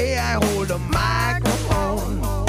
way I hold a microphone.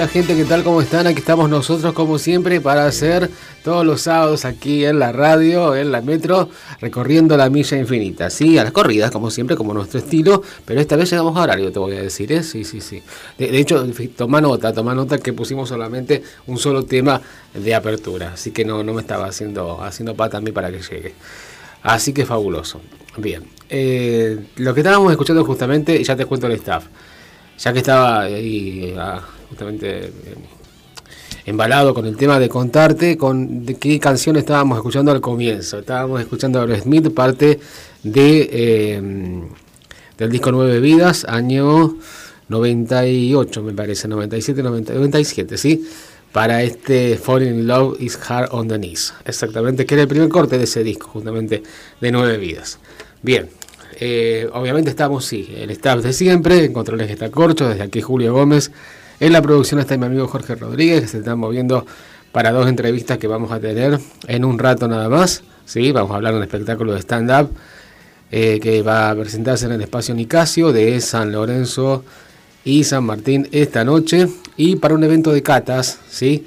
Hola gente, ¿qué tal? ¿Cómo están? Aquí estamos nosotros como siempre para hacer todos los sábados aquí en la radio, en la metro, recorriendo la milla infinita. Sí, a las corridas, como siempre, como nuestro estilo, pero esta vez llegamos a horario, te voy a decir, ¿eh? Sí, sí, sí. De, hecho, toma nota, toma nota que pusimos solamente un solo tema de apertura, así que no, no me estaba haciendo, haciendo pata a mí para que llegue. Así que fabuloso. Bien, eh, lo que estábamos escuchando justamente, ya te cuento el staff, ya que estaba ahí... Ah, justamente eh, embalado con el tema de contarte con de qué canción estábamos escuchando al comienzo. Estábamos escuchando a Smith, parte de eh, del disco Nueve Vidas, año 98, me parece, 97, 97, ¿sí? Para este Falling in Love is Hard on the Knees. Exactamente, que era el primer corte de ese disco, justamente de Nueve Vidas. Bien, eh, obviamente estamos, sí, el staff de siempre, en controles está Corcho, desde aquí Julio Gómez. En la producción está mi amigo Jorge Rodríguez, que se están moviendo para dos entrevistas que vamos a tener en un rato nada más. ¿sí? Vamos a hablar de un espectáculo de stand-up eh, que va a presentarse en el espacio Nicasio de San Lorenzo y San Martín esta noche. Y para un evento de catas, ¿sí?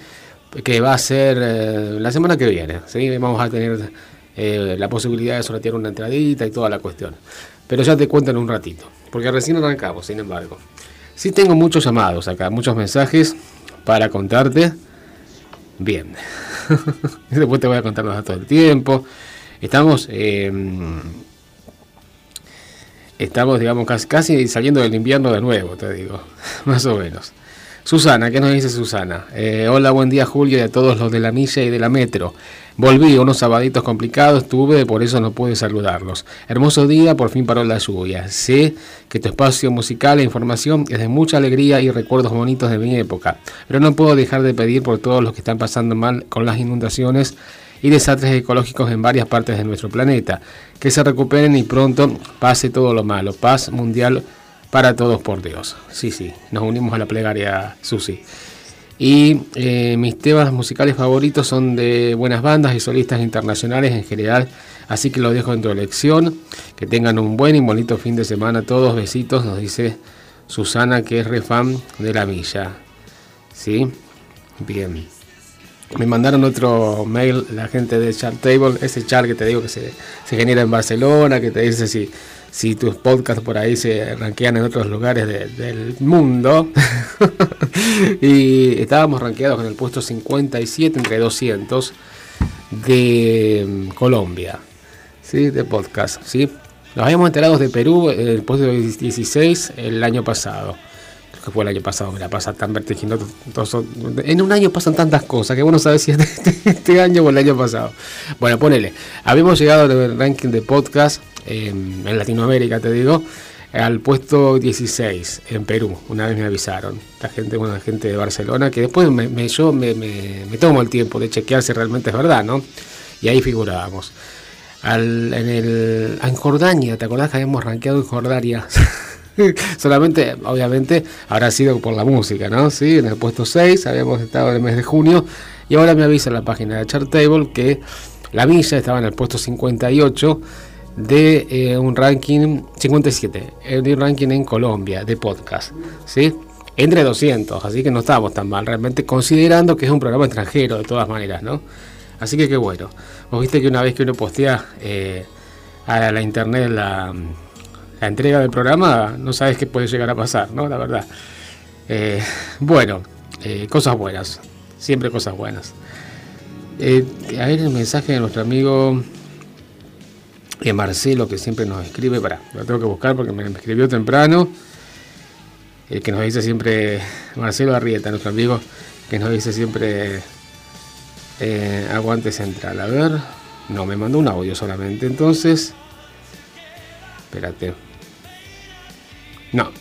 que va a ser eh, la semana que viene. ¿sí? Vamos a tener eh, la posibilidad de sortear una entradita y toda la cuestión. Pero ya te cuento en un ratito, porque recién arrancamos, sin embargo. Sí tengo muchos llamados acá, muchos mensajes para contarte. Bien. Después te voy a contar los datos del tiempo. Estamos, em, estamos, digamos, casi, casi saliendo del invierno de nuevo, te digo. Más o menos. Susana, ¿qué nos dice Susana? Eh, hola, buen día Julio y a todos los de la milla y de la metro. Volví, unos sabaditos complicados tuve, por eso no pude saludarlos. Hermoso día, por fin paró la lluvia. Sé que tu espacio musical e información es de mucha alegría y recuerdos bonitos de mi época, pero no puedo dejar de pedir por todos los que están pasando mal con las inundaciones y desastres ecológicos en varias partes de nuestro planeta, que se recuperen y pronto pase todo lo malo. Paz mundial para todos por Dios. Sí, sí, nos unimos a la plegaria, Susi. Y eh, mis temas musicales favoritos son de buenas bandas y solistas internacionales en general, así que lo dejo en tu elección. Que tengan un buen y bonito fin de semana todos. Besitos, nos dice Susana, que es re fan de la milla. ¿Sí? Bien. Me mandaron otro mail la gente de Chart Table, ese chart que te digo que se, genera en Barcelona, que te dice si si tus podcasts por ahí se ranquean en otros lugares del mundo. y estábamos rankeados en el puesto 57 entre 200 de mm, Colombia, ¿sí? de podcast. ¿sí? Nos habíamos enterado de Perú en el puesto 16 el año pasado. que fue el año pasado, me la pasa tan vertiginoso. En un año pasan tantas cosas que bueno sabes si es este, este año o el año pasado. Bueno, ponele. Habíamos llegado al ranking de podcast en Latinoamérica, te digo, al puesto 16 en Perú. Una vez me avisaron, la gente, una gente de Barcelona, que después me, yo me, tomo el tiempo de chequear si realmente es verdad, ¿no? Y ahí figurábamos. en, el, en Jordania, ¿te acordás que habíamos rankeado en Jordania? Solamente, obviamente, habrá sido por la música, ¿no? Sí, en el puesto 6 habíamos estado en el mes de junio y ahora me avisa la página de Chartable que la milla estaba en el puesto 58 de eh, un ranking 57, eh, de un ranking en Colombia de podcast, ¿sí? Entre 200, así que no estamos tan mal realmente, considerando que es un programa extranjero de todas maneras, ¿no? Así que qué bueno. Vos viste que una vez que uno postea eh, a la internet la, entrega del programa, no sabes qué puede llegar a pasar, ¿no? La verdad. bueno, cosas buenas, siempre cosas buenas. a ver el mensaje de nuestro amigo Marcelo, que siempre nos escribe, para, lo tengo que buscar porque me, escribió temprano, el que nos dice siempre, Marcelo Arrieta, nuestro amigo, que nos dice siempre eh, aguante central. A ver, no, me mandó un audio solamente, entonces, espérate. No,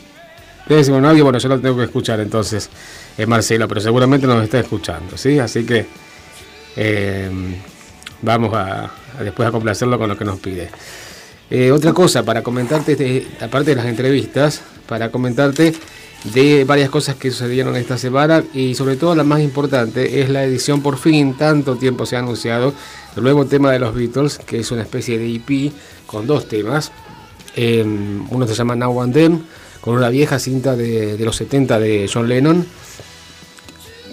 ser un audio, bueno, yo lo tengo que escuchar entonces, es Marcelo, pero seguramente nos está escuchando, ¿sí? Así que eh, vamos a, después a complacerlo con lo que nos pide. Eh, otra cosa, para comentarte, aparte de las entrevistas, para comentarte de varias cosas que sucedieron esta semana y sobre todo la más importante es la edición por fin, tanto tiempo se ha anunciado, el nuevo tema de los Beatles, que es una especie de EP con dos temas. Em, uno se llama Now and Then, con una vieja cinta de, de los 70 de John Lennon,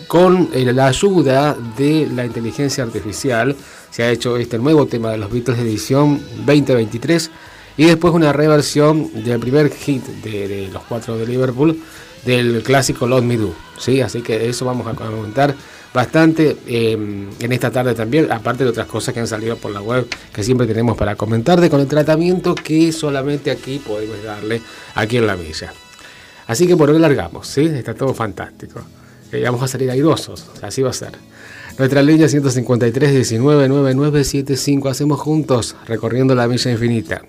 con eh, la ayuda de la inteligencia artificial se ha hecho este nuevo tema de los Beatles de edición 2023 y después una reversión del primer hit de, los cuatro de Liverpool del clásico Love Me Do. ¿sí? Así que eso vamos a comentar bastante em, en esta tarde también, aparte de otras cosas que han salido por la web que siempre tenemos para comentarte con el tratamiento que solamente aquí podemos darle aquí en la villa. Así que por hoy largamos, ¿sí? está todo fantástico. Eh, vamos a salir airosos, así va a ser. Nuestra línea 153 19 Hacemos juntos recorriendo la milla infinita.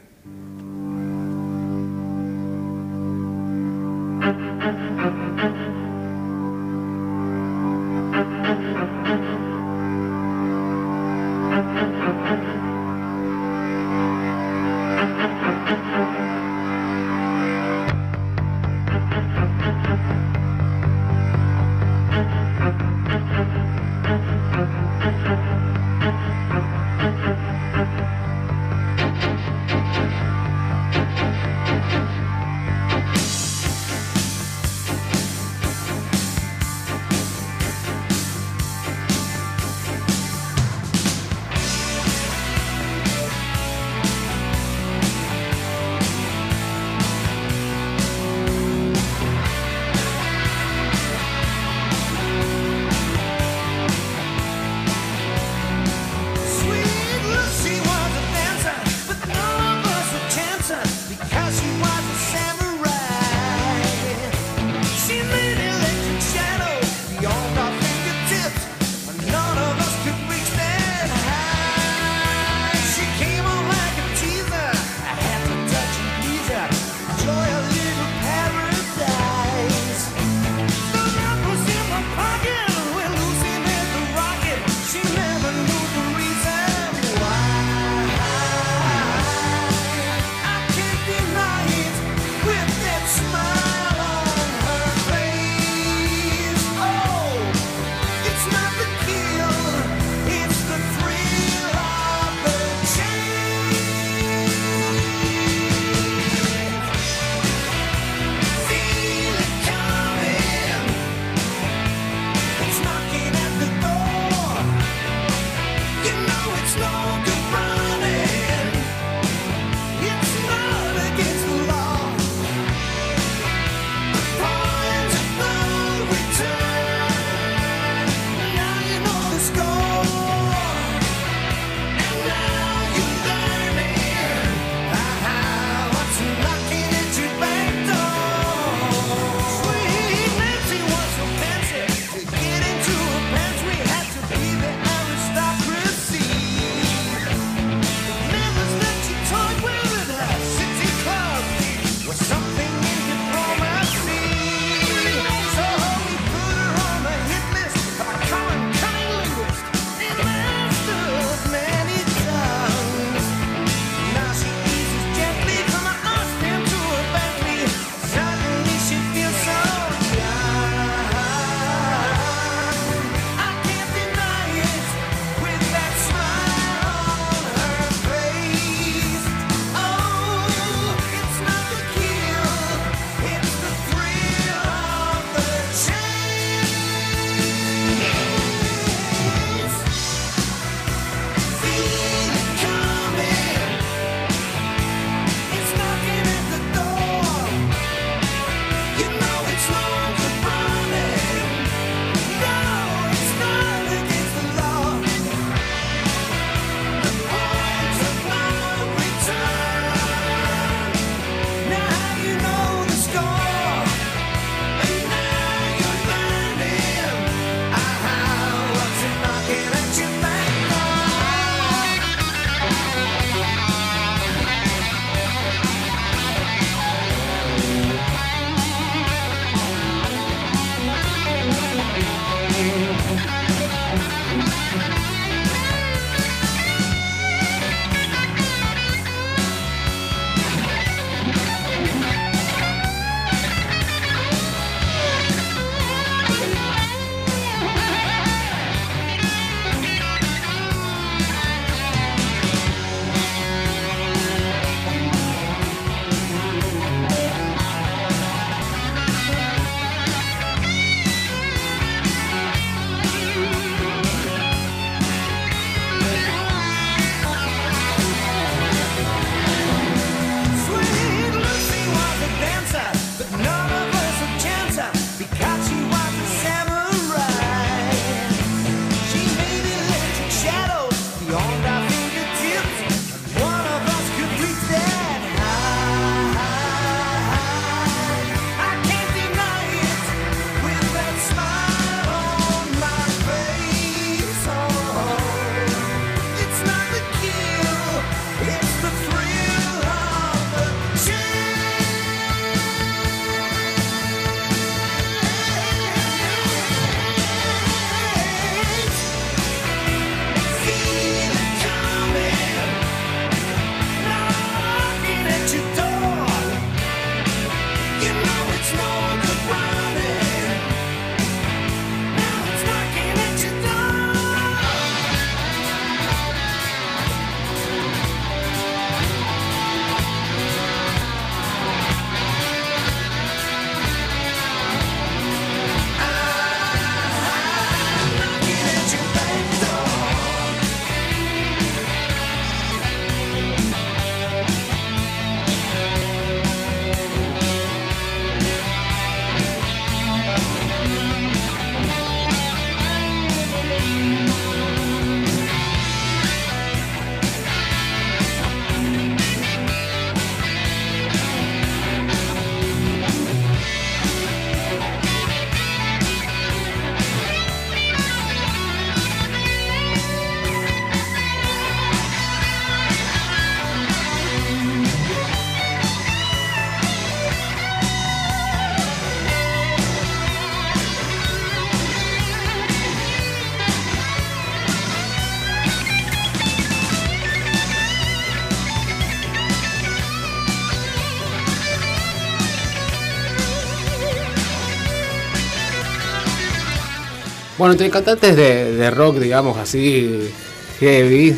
Bueno, entre cantantes de, rock, digamos así, heavy,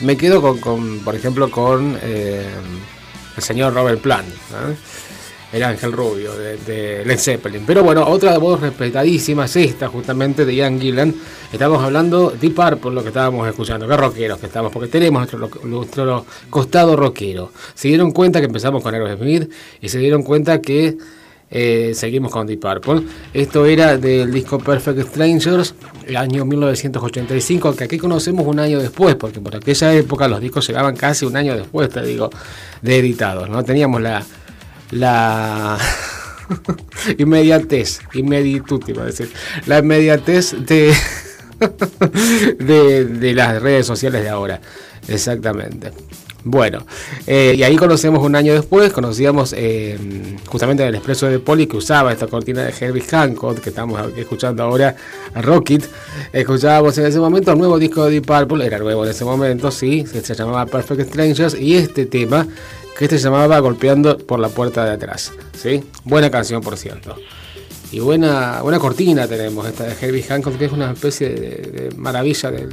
me quedo con, por ejemplo, con eh, el señor Robert Plant, el ángel rubio de, Led Zeppelin. Pero bueno, otra voz respetadísima es esta, justamente de Ian Gillan. Estamos hablando de Purple, lo que estábamos escuchando. Qué rockeros que estamos, porque tenemos nuestro, nuestro costado rockero. Se dieron cuenta que empezamos con Aerosmith y se dieron cuenta que eh, seguimos con Deep Purple. Esto era del disco Perfect Strangers, el año 1985, que aquí conocemos un año después, porque por aquella época los discos llegaban casi un año después, te digo, de editados. ¿no? Teníamos la, la inmediatez, inmeditud, iba a decir, la inmediatez de, de las redes sociales de ahora. Exactamente. Bueno, eh, y ahí conocemos un año después, conocíamos eh, justamente el expreso de Poli que usaba esta cortina de Herbie Hancock, que estamos escuchando ahora a Rocket. Escuchábamos en ese momento el nuevo disco de Deep Purple, era nuevo en ese momento, sí, se llamaba Perfect Strangers, y este tema, que este se llamaba Golpeando por la puerta de atrás, ¿sí? Buena canción, por cierto. Y buena, buena cortina tenemos esta de Herbie Hancock, que es una especie de, maravilla del,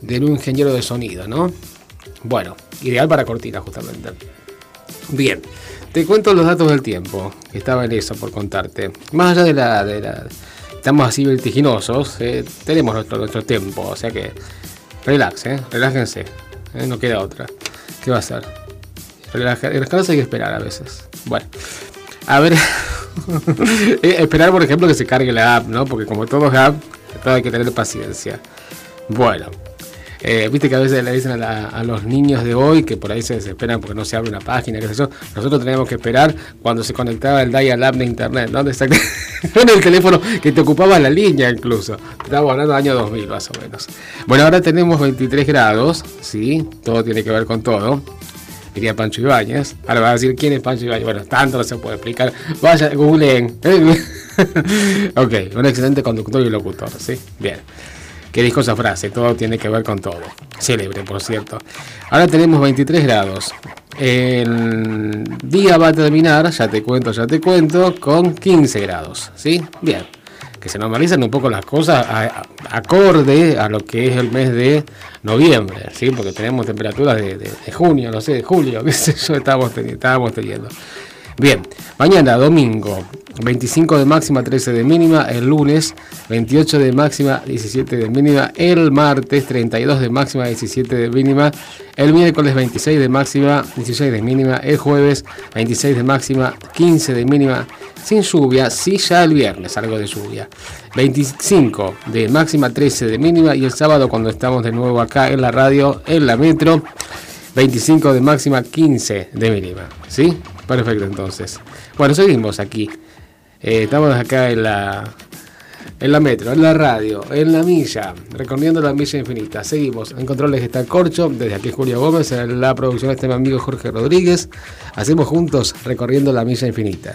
de un ingeniero de sonido, ¿no? Bueno, ideal para cortina justamente. Bien, te cuento los datos del tiempo, estaba en eso por contarte. Más allá de la... Estamos así vertiginosos, eh, tenemos nuestro, nuestro tiempo, o sea que relax, eh, relájense, eh, no queda otra. ¿Qué va a ser? Relajarse hay que esperar a veces. Bueno, a ver, esperar por ejemplo que se cargue la app, ¿no? Porque como todo es app, todo hay que tener paciencia. Bueno, eh, viste que a veces le dicen a, los niños de hoy que por ahí se desesperan porque no se abre una página, qué sé yo. Nosotros teníamos que esperar cuando se conectaba el dial-up de internet, ¿no? Con el teléfono que te ocupaba la línea incluso. Estábamos hablando del año 2000 más o menos. Bueno, ahora tenemos 23 grados, ¿sí? Todo tiene que ver con todo diría Pancho Ibáñez. Ahora va a decir quién es Pancho Ibáñez. Bueno, tanto no se puede explicar. Vaya, googleen. ok, un excelente conductor y locutor, ¿sí? Bien. Qué dijo esa frase, todo tiene que ver con todo. Célebre, por cierto. Ahora tenemos 23 grados. El día va a terminar, ya te cuento, ya te cuento, con 15 grados. ¿Sí? Bien. Que se normalicen un poco las cosas acorde a lo que es el mes de noviembre, ¿sí? Porque tenemos temperaturas de, junio, no sé, de julio, qué sé yo, estábamos teniendo. Bien, mañana domingo 25 de máxima, 13 de mínima, el lunes 28 de máxima, 17 de mínima, el martes 32 de máxima, 17 de mínima, el miércoles 26 de máxima, 16 de mínima, el jueves 26 de máxima, 15 de mínima, sin lluvia, sí ya el viernes algo de lluvia, 25 de máxima, 13 de mínima. Y el sábado cuando estamos de nuevo acá en la radio, en la metro, 25 de máxima, 15 de mínima, ¿sí? Perfecto, entonces. Bueno, seguimos aquí. Eh, estamos acá en la, en la metro, en la radio, en la milla, recorriendo la milla infinita. Seguimos. En controles está Corcho, desde aquí Julio Gómez, en la producción está mi amigo Jorge Rodríguez. Hacemos juntos recorriendo la milla infinita.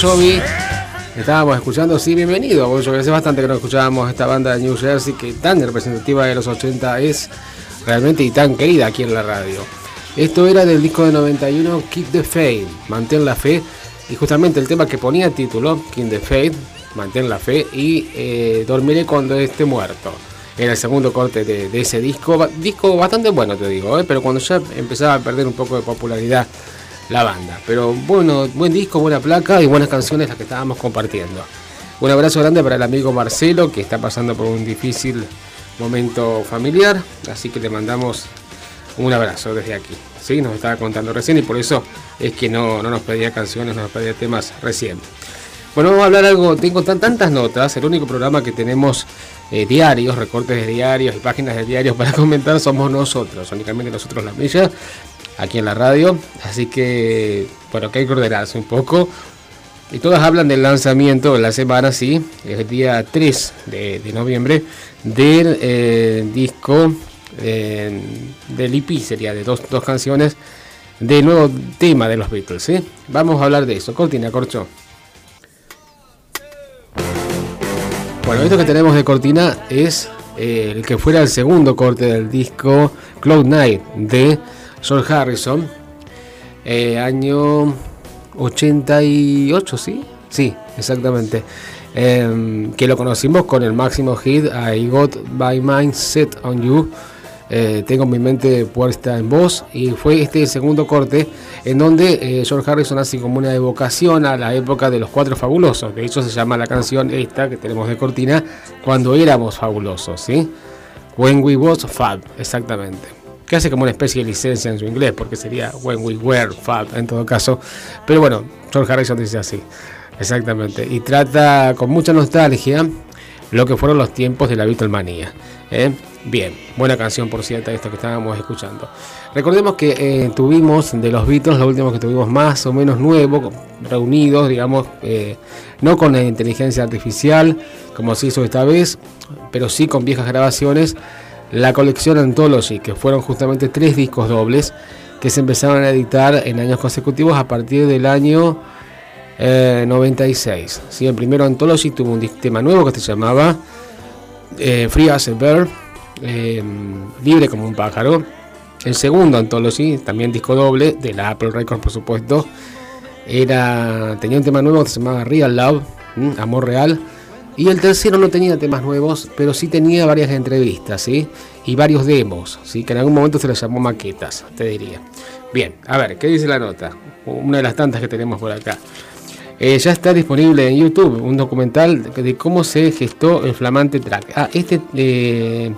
Jovi. Estábamos escuchando, sí, bienvenido. Bon Jovi. Hace bastante que no escuchábamos esta banda de New Jersey que tan representativa de los 80 es realmente y tan querida aquí en la radio. Esto era del disco de 91, Keep the Faith, Mantén la Fe. Y justamente el tema que ponía título, Keep the Faith, Mantén la Fe y eh, Dormiré cuando esté muerto. Era el segundo corte de, ese disco. Disco bastante bueno, te digo, ¿eh? pero cuando ya empezaba a perder un poco de popularidad la banda. Pero bueno, buen disco, buena placa y buenas canciones las que estábamos compartiendo. Un abrazo grande para el amigo Marcelo que está pasando por un difícil momento familiar, así que le mandamos un abrazo desde aquí. ¿sí? Nos estaba contando recién y por eso es que no, no nos pedía canciones, no nos pedía temas recién. Bueno, vamos a hablar algo, tengo tantas notas, el único programa que tenemos eh, diarios, recortes de diarios y páginas de diarios para comentar somos nosotros, únicamente nosotros la milla, aquí en la radio, así que, bueno, que hay que ordenarse un poco. Y todas hablan del lanzamiento de la semana, sí, el día 3 de, noviembre, del eh, disco eh, del EP, sería de dos, dos canciones, del nuevo tema de los Beatles, ¿sí? Vamos a hablar de eso. Cortina, Corcho. Bueno, esto que tenemos de cortina es eh, el que fuera el segundo corte del disco Cloud Night de George Harrison, eh, año 88, ¿sí? Sí, exactamente. Em, que lo conocimos con el máximo hit I Got My Mind Set on You eh, tengo mi mente puesta en voz y fue este segundo corte en donde eh, George Harrison hace como una evocación a la época de los cuatro fabulosos. De hecho se llama la canción esta que tenemos de cortina cuando éramos fabulosos, ¿sí? When we was fab, exactamente. Que hace como una especie de licencia en su inglés porque sería When we were fab en todo caso. Pero bueno, George Harrison dice así. Exactamente. Y trata con mucha nostalgia lo que fueron los tiempos de la Beatlemania. ¿eh? Bien, buena canción por cierto, esto que estábamos escuchando. Recordemos que eh, tuvimos de los Beatles, lo último que tuvimos más o menos nuevo, reunidos, digamos, eh, no con la inteligencia artificial, como se hizo esta vez, pero sí con viejas grabaciones, la colección Anthology, que fueron justamente tres discos dobles que se empezaron a editar en años consecutivos a partir del año 96. ¿sí? El primero Anthology tuvo un tema nuevo que se llamaba eh, Free as a Bird, eh, Libre como un pájaro. El segundo Anthology, también disco doble, de la Apple Records por supuesto, era, tenía un tema nuevo que se llamaba Real Love, Amor Real. Y el tercero no tenía temas nuevos, pero sí tenía varias entrevistas, ¿sí? Y varios demos, ¿sí? Que en algún momento se les llamó maquetas, te diría. Bien, a ver, ¿qué dice la nota? Una de las tantas que tenemos por acá. Eh, ya está disponible en YouTube un documental de, cómo se gestó el flamante track. Ah, este, eh,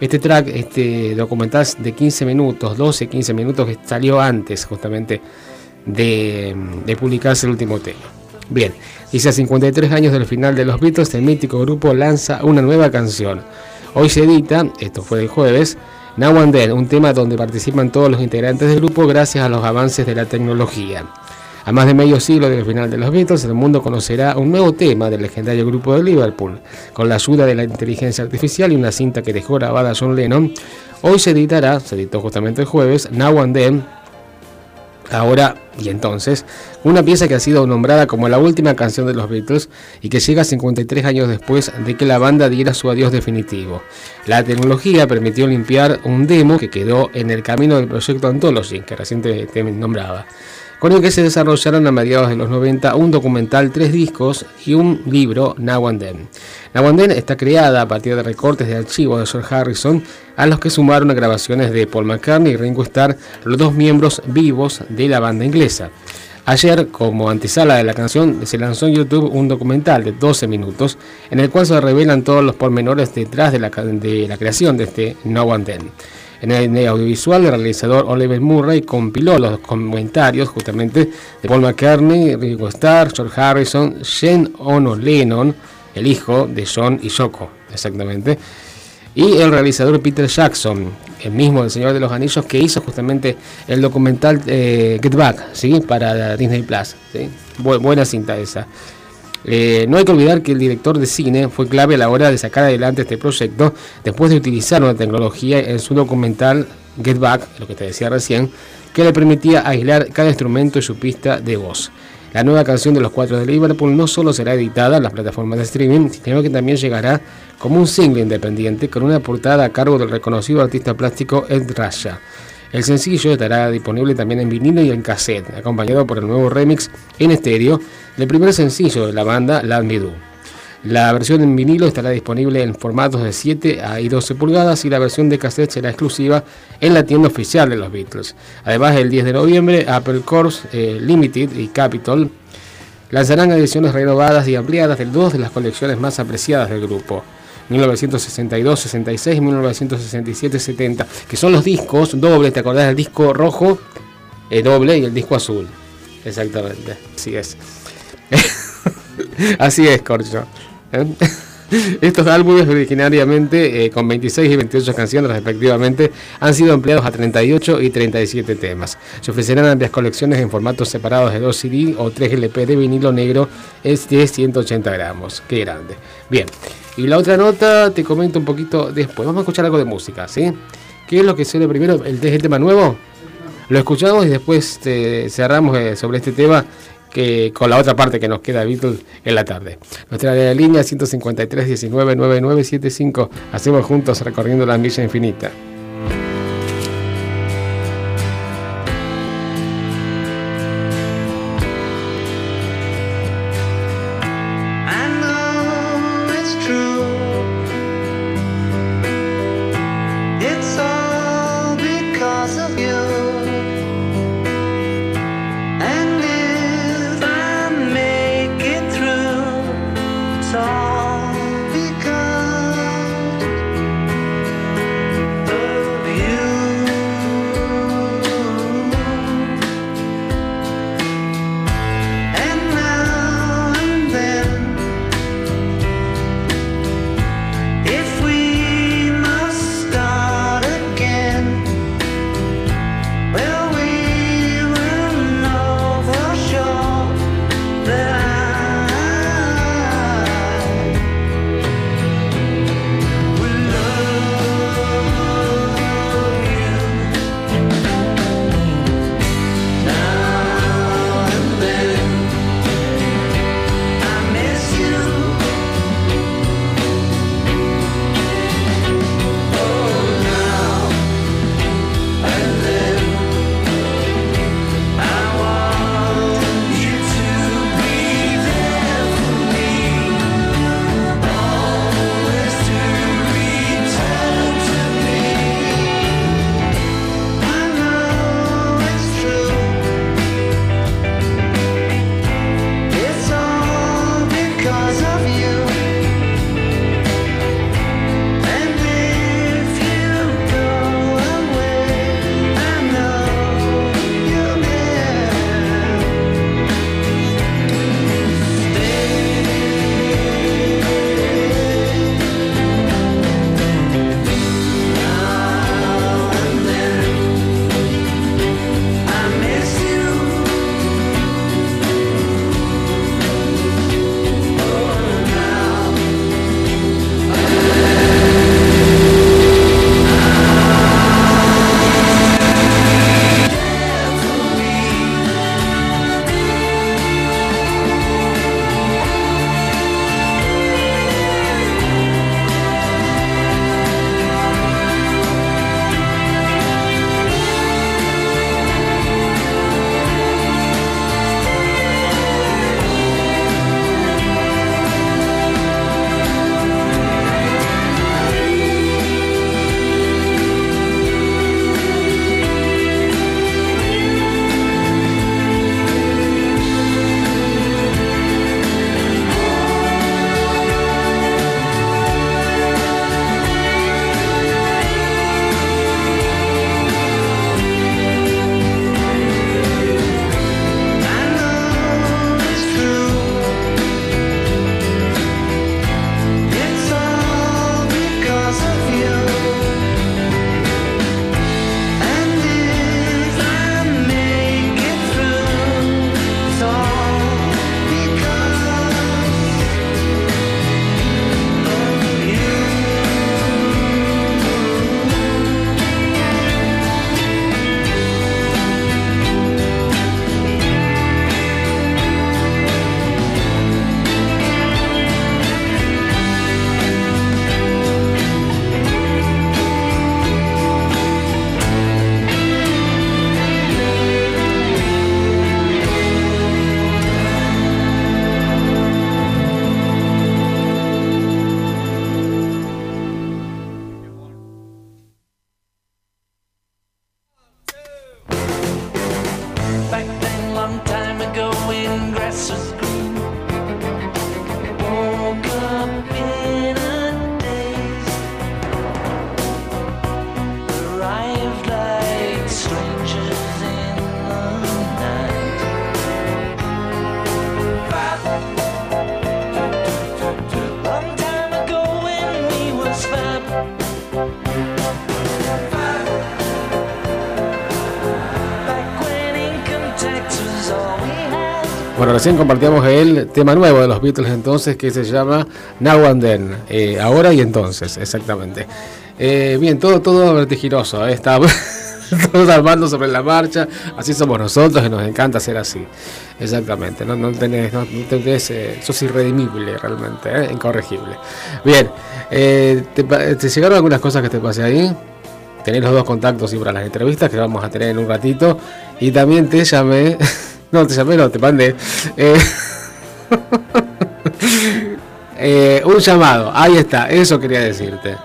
este track, este documental de 15 minutos, 12, 15 minutos, que salió antes justamente de, publicarse el último tema. Bien, dice a 53 años del final de los Beatles, el mítico grupo lanza una nueva canción. Hoy se edita, esto fue el jueves, Now and Then, un tema donde participan todos los integrantes del grupo gracias a los avances de la tecnología. A más de medio siglo del final de los Beatles, el mundo conocerá un nuevo tema del legendario grupo de Liverpool. Con la ayuda de la inteligencia artificial y una cinta que dejó grabada John Lennon, hoy se editará, se editó justamente el jueves, Now and Then, ahora y entonces, una pieza que ha sido nombrada como la última canción de los Beatles y que llega 53 años después de que la banda diera su adiós definitivo. La tecnología permitió limpiar un demo que quedó en el camino del proyecto Anthology, que recientemente nombraba con el que se desarrollaron a mediados de los 90 un documental, tres discos y un libro, Now and Then. Now and Then está creada a partir de recortes de archivos de George Harrison, a los que sumaron grabaciones de Paul McCartney y Ringo Starr, los dos miembros vivos de la banda inglesa. Ayer, como antesala de la canción, se lanzó en YouTube un documental de 12 minutos en el cual se revelan todos los pormenores detrás de la, creación de este Now and Then. En el audiovisual, el realizador Oliver Murray compiló los comentarios justamente de Paul McCartney, Ringo Starr, George Harrison, Shane Ono Lennon, el hijo de John y Yoko, exactamente, y el realizador Peter Jackson, el mismo del Señor de los Anillos, que hizo justamente el documental eh, Get Back, ¿sí? para Disney Plus. buena cinta esa. Eh, no hay que olvidar que el director de cine fue clave a la hora de sacar adelante este proyecto después de utilizar una tecnología en su documental Get Back, lo que te decía recién, que le permitía aislar cada instrumento y su pista de voz. La nueva canción de los cuatro de Liverpool no solo será editada en las plataformas de streaming, sino que también llegará como un single independiente con una portada a cargo del reconocido artista plástico Ed Rasha. El sencillo estará disponible también en vinilo y en cassette, acompañado por el nuevo remix en estéreo del primer sencillo de la banda, Let Me Do. La versión en vinilo estará disponible en formatos de 7 a 12 pulgadas y la versión de cassette será exclusiva en la tienda oficial de los Beatles. Además, el 10 de noviembre, Apple Corps eh, Limited y Capitol lanzarán ediciones renovadas y ampliadas de dos de las colecciones más apreciadas del grupo. 1962, 66 y 1967, 70, que son los discos dobles, ¿te acordás del disco rojo? El doble y el disco azul. Exactamente, así es. así es, Corcho. ¿Eh? Estos álbumes originariamente eh, con 26 y 28 canciones respectivamente han sido empleados a 38 y 37 temas. Se ofrecerán amplias colecciones en formatos separados de 2 CD o 3 LP de vinilo negro es de 180 gramos. Qué grande. Bien, y la otra nota te comento un poquito después. Vamos a escuchar algo de música, ¿sí? ¿Qué es lo que suele primero? ¿El, el tema nuevo? Lo escuchamos y después te cerramos eh, sobre este tema que con la otra parte que nos queda Beatles en la tarde. Nuestra línea 153 19 9975. Hacemos juntos recorriendo la milla infinita. Recién compartíamos el tema nuevo de los Beatles entonces que se llama Now and Then, eh, ahora y entonces, exactamente. Eh, bien, todo, todo vertiginoso, ¿eh? está todos armando sobre la marcha, así somos nosotros y nos encanta ser así. Exactamente, no, no tenés, no, tenés eh, sos irredimible realmente, incorregible. Bien, te, ¿te, llegaron algunas cosas que te pasé ahí? Tenés los dos contactos y para las entrevistas que vamos a tener en un ratito. Y también te llamé, no te llamé, no, te mandé. un llamado, ahí está, eso quería decirte.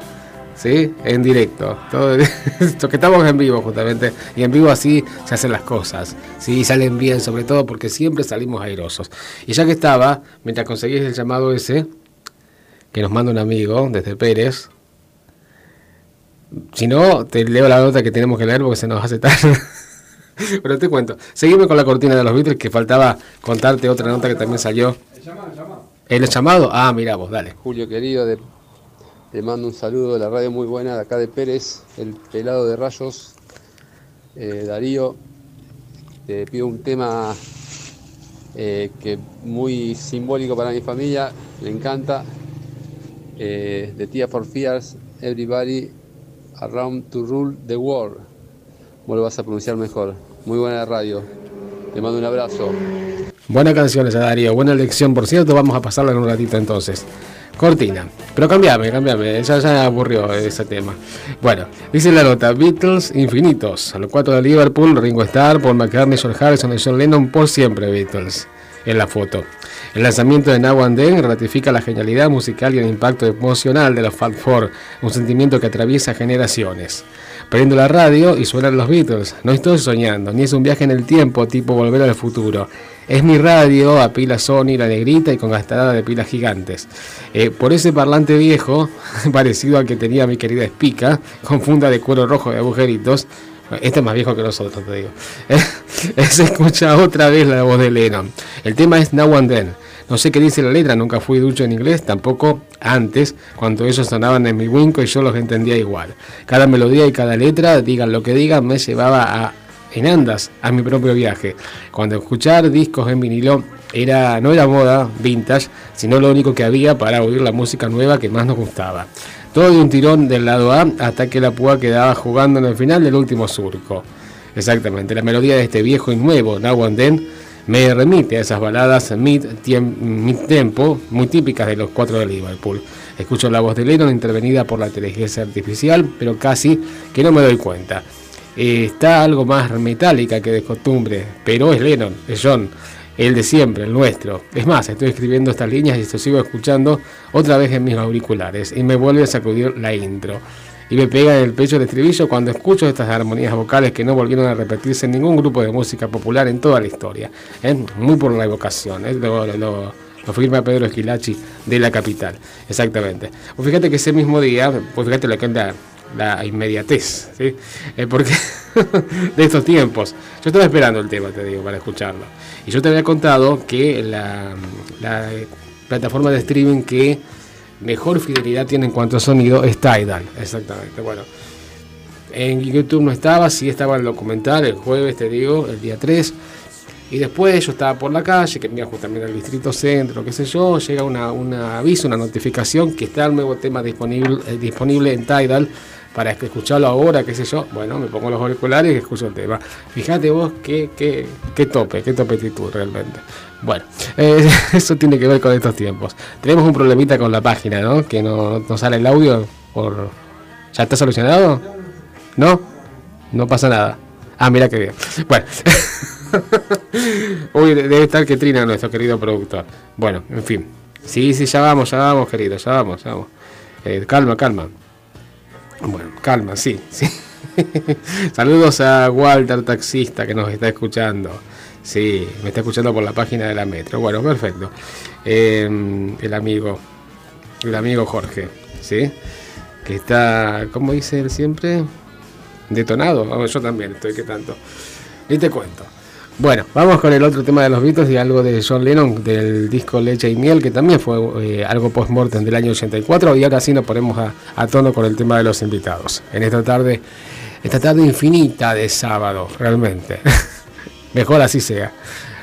¿sí? En directo. Todo esto que estamos en vivo justamente. Y en vivo así se hacen las cosas. ¿sí? salen bien, sobre todo porque siempre salimos airosos. Y ya que estaba, mientras conseguís el llamado ese, que nos manda un amigo desde Pérez. Si no, te leo la nota que tenemos que leer porque se nos hace tarde. Pero te cuento. Seguimos con la cortina de los Beatles que faltaba contarte otra nota que también salió. ¿El llamado? ¿El llamado? ¿El llamado? Ah, mira vos, dale. Julio querido, de le mando un saludo de la radio muy buena de acá de Pérez, el pelado de rayos. Eh, Darío, te pido un tema eh, que muy simbólico para mi familia, me encanta. Eh, de Tia for Fears, Everybody Around to Rule the World. Vos lo vas a pronunciar mejor. Muy buena radio. Te mando un abrazo. Buena canción esa, Darío. Buena elección, por cierto. Vamos a pasarla en un ratito entonces. Cortina. Pero cambiame, cambiame. Ya, ya aburrió ese tema. Bueno, dice la nota: Beatles infinitos. A los cuatro de Liverpool, Ringo Starr, Paul McCartney, George Harrison y John Lennon por siempre Beatles. En la foto. El lanzamiento de Now and ratifica la genialidad musical y el impacto emocional de los Fat Four, un sentimiento que atraviesa generaciones. Prendo la radio y suenan los Beatles. No estoy soñando, ni es un viaje en el tiempo tipo volver al futuro. Es mi radio a pila Sony, la negrita y con gastada de pilas gigantes. Eh, por ese parlante viejo, parecido al que tenía mi querida Espica, con funda de cuero rojo de agujeritos, este es más viejo que nosotros, te digo. se escucha otra vez la voz de Lennon. El tema es Now and Then. No sé qué dice la letra, nunca fui ducho en inglés, tampoco antes, cuando ellos sonaban en mi winco y yo los entendía igual. Cada melodía y cada letra, digan lo que digan, me llevaba a en andas a mi propio viaje. Cuando escuchar discos en vinilo era, no era moda vintage, sino lo único que había para oír la música nueva que más nos gustaba. Todo de un tirón del lado A hasta que la púa quedaba jugando en el final del último surco. Exactamente, la melodía de este viejo y nuevo Now and Then me remite a esas baladas mid-tempo muy típicas de los cuatro de Liverpool. Escucho la voz de Lennon intervenida por la inteligencia artificial, pero casi que no me doy cuenta. Eh, está algo más metálica que de costumbre, pero es Lennon, es John, el de siempre, el nuestro. Es más, estoy escribiendo estas líneas y esto sigo escuchando otra vez en mis auriculares y me vuelve a sacudir la intro. Y me pega en el pecho el estribillo cuando escucho estas armonías vocales que no volvieron a repetirse en ningún grupo de música popular en toda la historia. ¿eh? Muy por la evocación, ¿eh? lo, lo, lo, firma Pedro Esquilachi de la capital. Exactamente. Pues fíjate que ese mismo día, pues fíjate lo que anda la inmediatez, ¿sí? Eh, porque de estos tiempos. Yo estaba esperando el tema, te digo, para escucharlo. Y yo te había contado que la, plataforma de streaming que mejor fidelidad tiene en cuanto a sonido es Tidal, exactamente. Bueno, en YouTube no estaba, sí estaba el documental el jueves, te digo, el día 3. Y después yo estaba por la calle, que venía justamente al distrito centro, qué sé yo, llega una, aviso, una notificación que está el nuevo tema disponible, eh, disponible en Tidal para escucharlo ahora, qué sé yo, bueno, me pongo los auriculares y escucho el tema. Fíjate vos qué, qué, qué tope, qué topetitud realmente. Bueno, eh, eso tiene que ver con estos tiempos. Tenemos un problemita con la página, ¿no? Que no, no sale el audio por... ¿Ya está solucionado? ¿No? No pasa nada. Ah, mira qué bien. Bueno. Uy, debe estar que trina nuestro querido productor. Bueno, en fin. Sí, sí, ya vamos, ya vamos, querido, ya vamos, ya vamos. Eh, calma, calma. Bueno, calma, sí, sí. Saludos a Walter Taxista que nos está escuchando. Sí, me está escuchando por la página de la Metro. Bueno, perfecto. Em, el amigo, el amigo Jorge, ¿sí? Que está, ¿cómo dice él siempre? Detonado. yo también estoy que tanto. Y te cuento. Bueno, vamos con el otro tema de los Beatles y algo de John Lennon del disco Leche y Miel, que también fue eh, algo post-mortem del año 84. Y ahora sí nos ponemos a, tono con el tema de los invitados. En esta tarde, esta tarde infinita de sábado, realmente. Mejor así sea.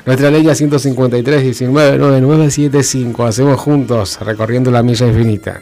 Nuestra ley 153 19 9975. Hacemos juntos recorriendo la milla infinita.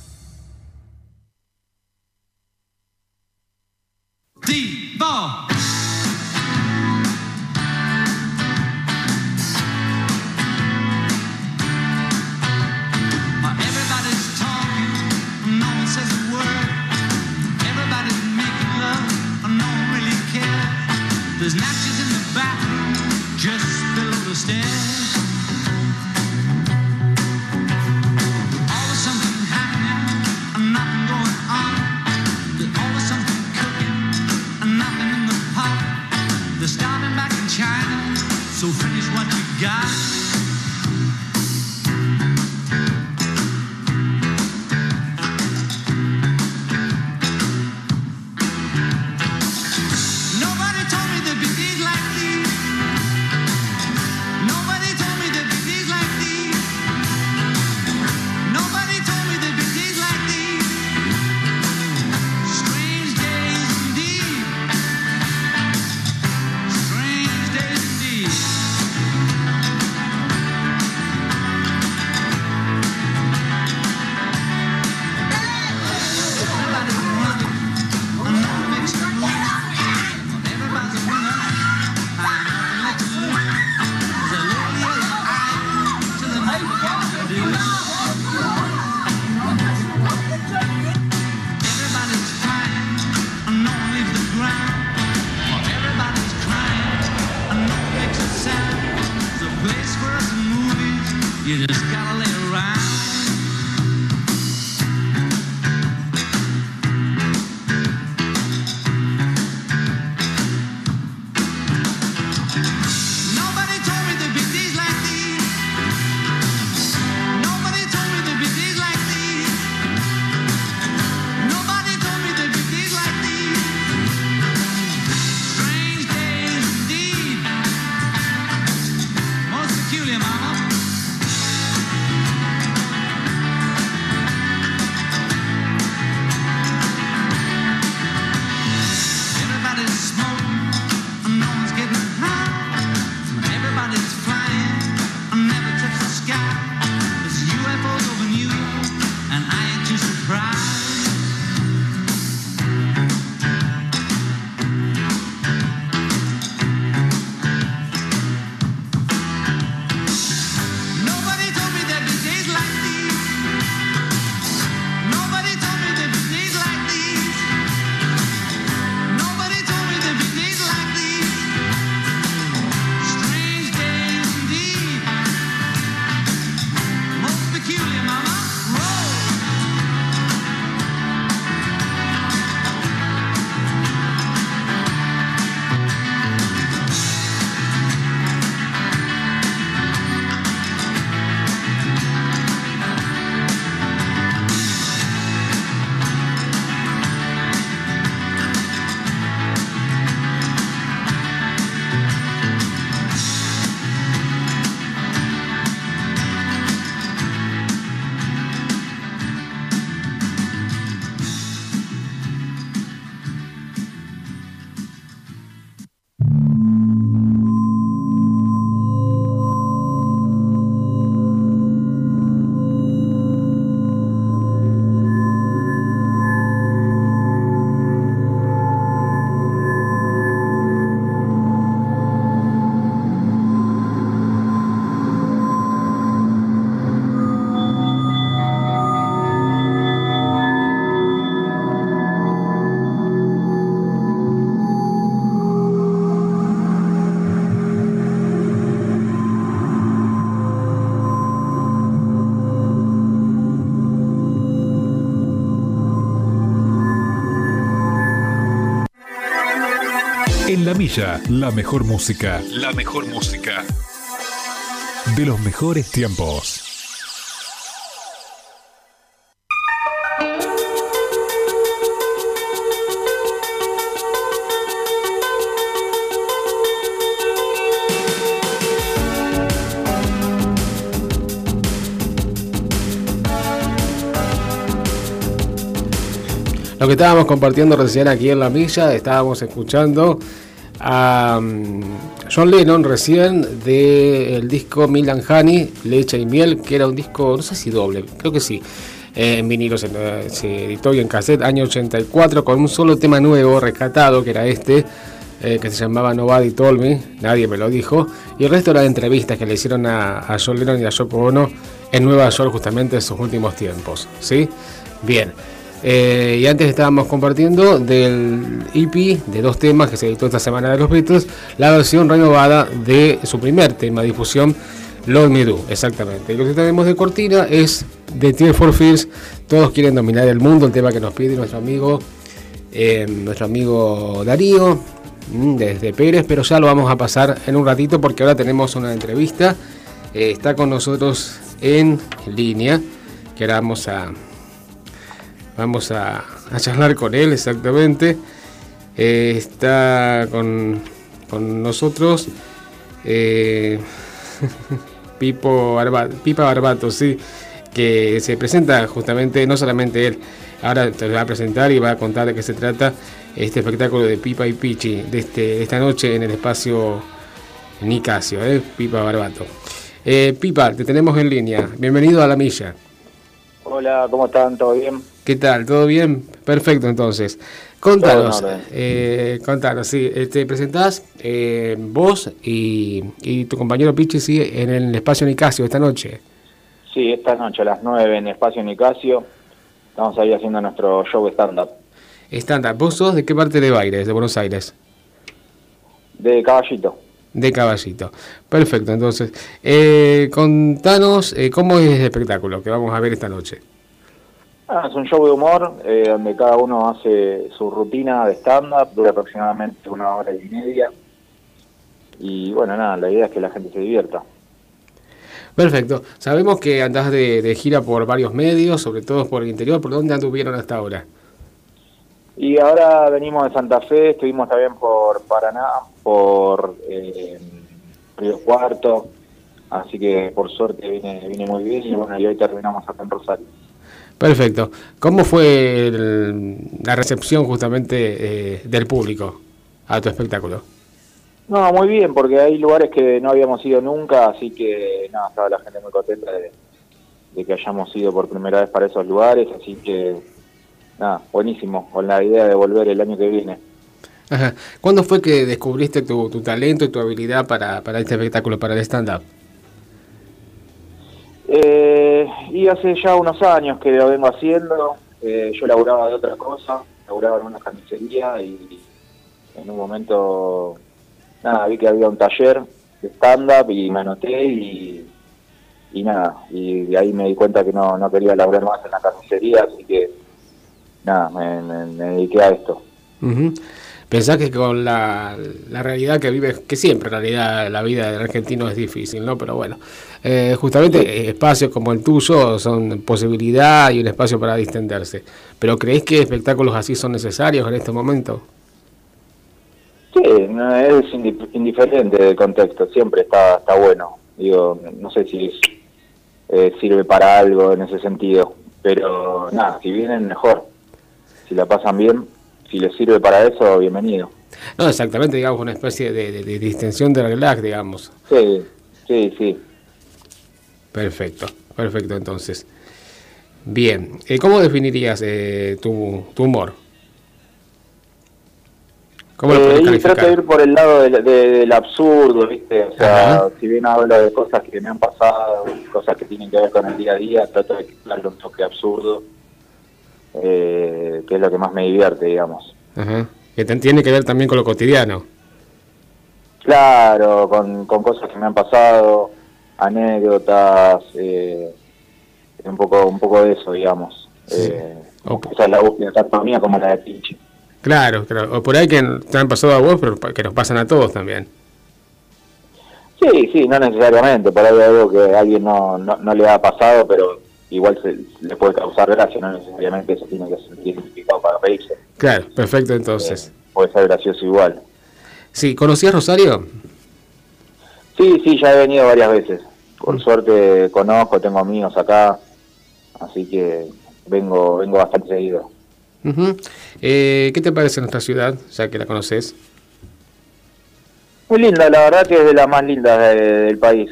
La mejor música. La mejor música. De los mejores tiempos. Lo que estábamos compartiendo recién aquí en la milla, estábamos escuchando a mm, John Lennon recién del disco Milan Honey, Leche y Miel, que era un disco, no sé si doble, creo que sí, eh, en vinilo se, editó y en cassette, año 84, con un solo tema nuevo, rescatado, que era este, eh, que se llamaba Nobody Told Me, nadie me lo dijo, y el resto eran entrevistas que le hicieron a, a John Lennon y a Yoko Ono en Nueva York justamente en sus últimos tiempos, ¿sí? Bien. Eh, y antes estábamos compartiendo del EP de dos temas que se editó esta semana de los Beatles, la versión renovada de su primer tema de difusión, Lord Me Do, exactamente. Lo que tenemos de cortina es de Tear for Fears, Todos quieren dominar el mundo, el tema que nos pide nuestro amigo, eh, nuestro amigo Darío, mm, desde Pérez, pero ya lo vamos a pasar en un ratito porque ahora tenemos una entrevista. Eh, está con nosotros en línea, que ahora vamos a Vamos a, charlar con él exactamente. Eh, está con, nosotros eh, Pipo Pipa Barbato, sí, que se presenta justamente, no solamente él, ahora te va a presentar y va a contar de qué se trata este espectáculo de Pipa y Pichi de, este, esta noche en el espacio Nicasio, ¿eh? Pipa Barbato. Eh, Pipa, te tenemos en línea. Bienvenido a la milla. Hola, ¿cómo están? ¿Todo bien? ¿Qué tal? ¿Todo bien? Perfecto, entonces. Contanos, eh, contanos, sí, te este, presentás eh, vos y, tu compañero Pichi sí, en el espacio Nicasio esta noche. Sí, esta noche a las 9 en el espacio Nicasio. Estamos ahí haciendo nuestro show stand-up. Stand-up. ¿Vos sos de qué parte de Baires, de Buenos Aires? De Caballito. De Caballito. Perfecto, entonces. Eh, contanos eh, cómo es el espectáculo que vamos a ver esta noche. Ah, es un show de humor eh, donde cada uno hace su rutina de stand-up, dura aproximadamente una hora y media. Y bueno, nada, la idea es que la gente se divierta. Perfecto. Sabemos que andás de, gira por varios medios, sobre todo por el interior. ¿Por dónde anduvieron hasta ahora? Y ahora venimos de Santa Fe, estuvimos también por Paraná, por eh, Río Cuarto, así que por suerte viene, viene muy bien y bueno, y hoy terminamos acá en Rosario. Perfecto. ¿Cómo fue la recepción justamente eh, del público a tu espectáculo? No, muy bien, porque hay lugares que no habíamos ido nunca, así que nada, estaba la gente muy contenta de, que hayamos ido por primera vez para esos lugares, así que nada, buenísimo, con la idea de volver el año que viene. Ajá. ¿Cuándo fue que descubriste tu, talento y tu habilidad para, para este espectáculo, para el stand-up? Eh, y hace ya unos años que lo vengo haciendo. Eh, yo laburaba de otra cosa, laburaba en una camisería y en un momento, nada, vi que había un taller de stand-up y me anoté y, nada, y de ahí me di cuenta que no, no quería laburar más en la camisería, así que nada, me, dediqué a esto. Pensás que con la, la realidad que vive, que siempre en realidad la vida del argentino es difícil, ¿no? Pero bueno, eh, justamente espacios como el tuyo son posibilidad y un espacio para distenderse. ¿Pero creéis que espectáculos así son necesarios en este momento? Sí, es indiferente del contexto, siempre está, está bueno. Digo, no sé si eh, sirve para algo en ese sentido, pero nada, si vienen mejor, si la pasan bien si les sirve para eso, bienvenido. No, exactamente, digamos, una especie de, distensión de relax, digamos. Sí, sí, sí. Perfecto, perfecto, entonces. Bien, eh, ¿cómo definirías eh, tu, humor? ¿Cómo lo eh, trato de ir por el lado del, absurdo, ¿viste? O sea, si bien hablo de cosas que me han pasado, cosas que tienen que ver con el día a día, trato de darle un toque absurdo eh, que es lo que más me divierte, digamos. Que tiene que ver también con lo cotidiano. Claro, con, cosas que me han pasado, anécdotas, eh, un poco un poco de eso, digamos. Eh, O sea, la búsqueda tanto mía como la de Pinchi. Claro, claro. O por ahí que te han pasado a vos, pero que nos pasan a todos también. Sí, sí, no necesariamente. Por ahí algo que a alguien no, no, le ha pasado, pero igual se, le puede causar gracia, no necesariamente eso tiene que ser identificado para reírse. Claro, perfecto entonces. Eh, puede ser gracioso igual. Sí, ¿conocías Rosario? Sí, sí, ya he venido varias veces. Por mm. suerte conozco, tengo amigos acá, así que vengo vengo bastante seguido. Eh, ¿Qué te parece nuestra ciudad, ya que la conoces? Muy linda, la verdad que es de las más lindas del país.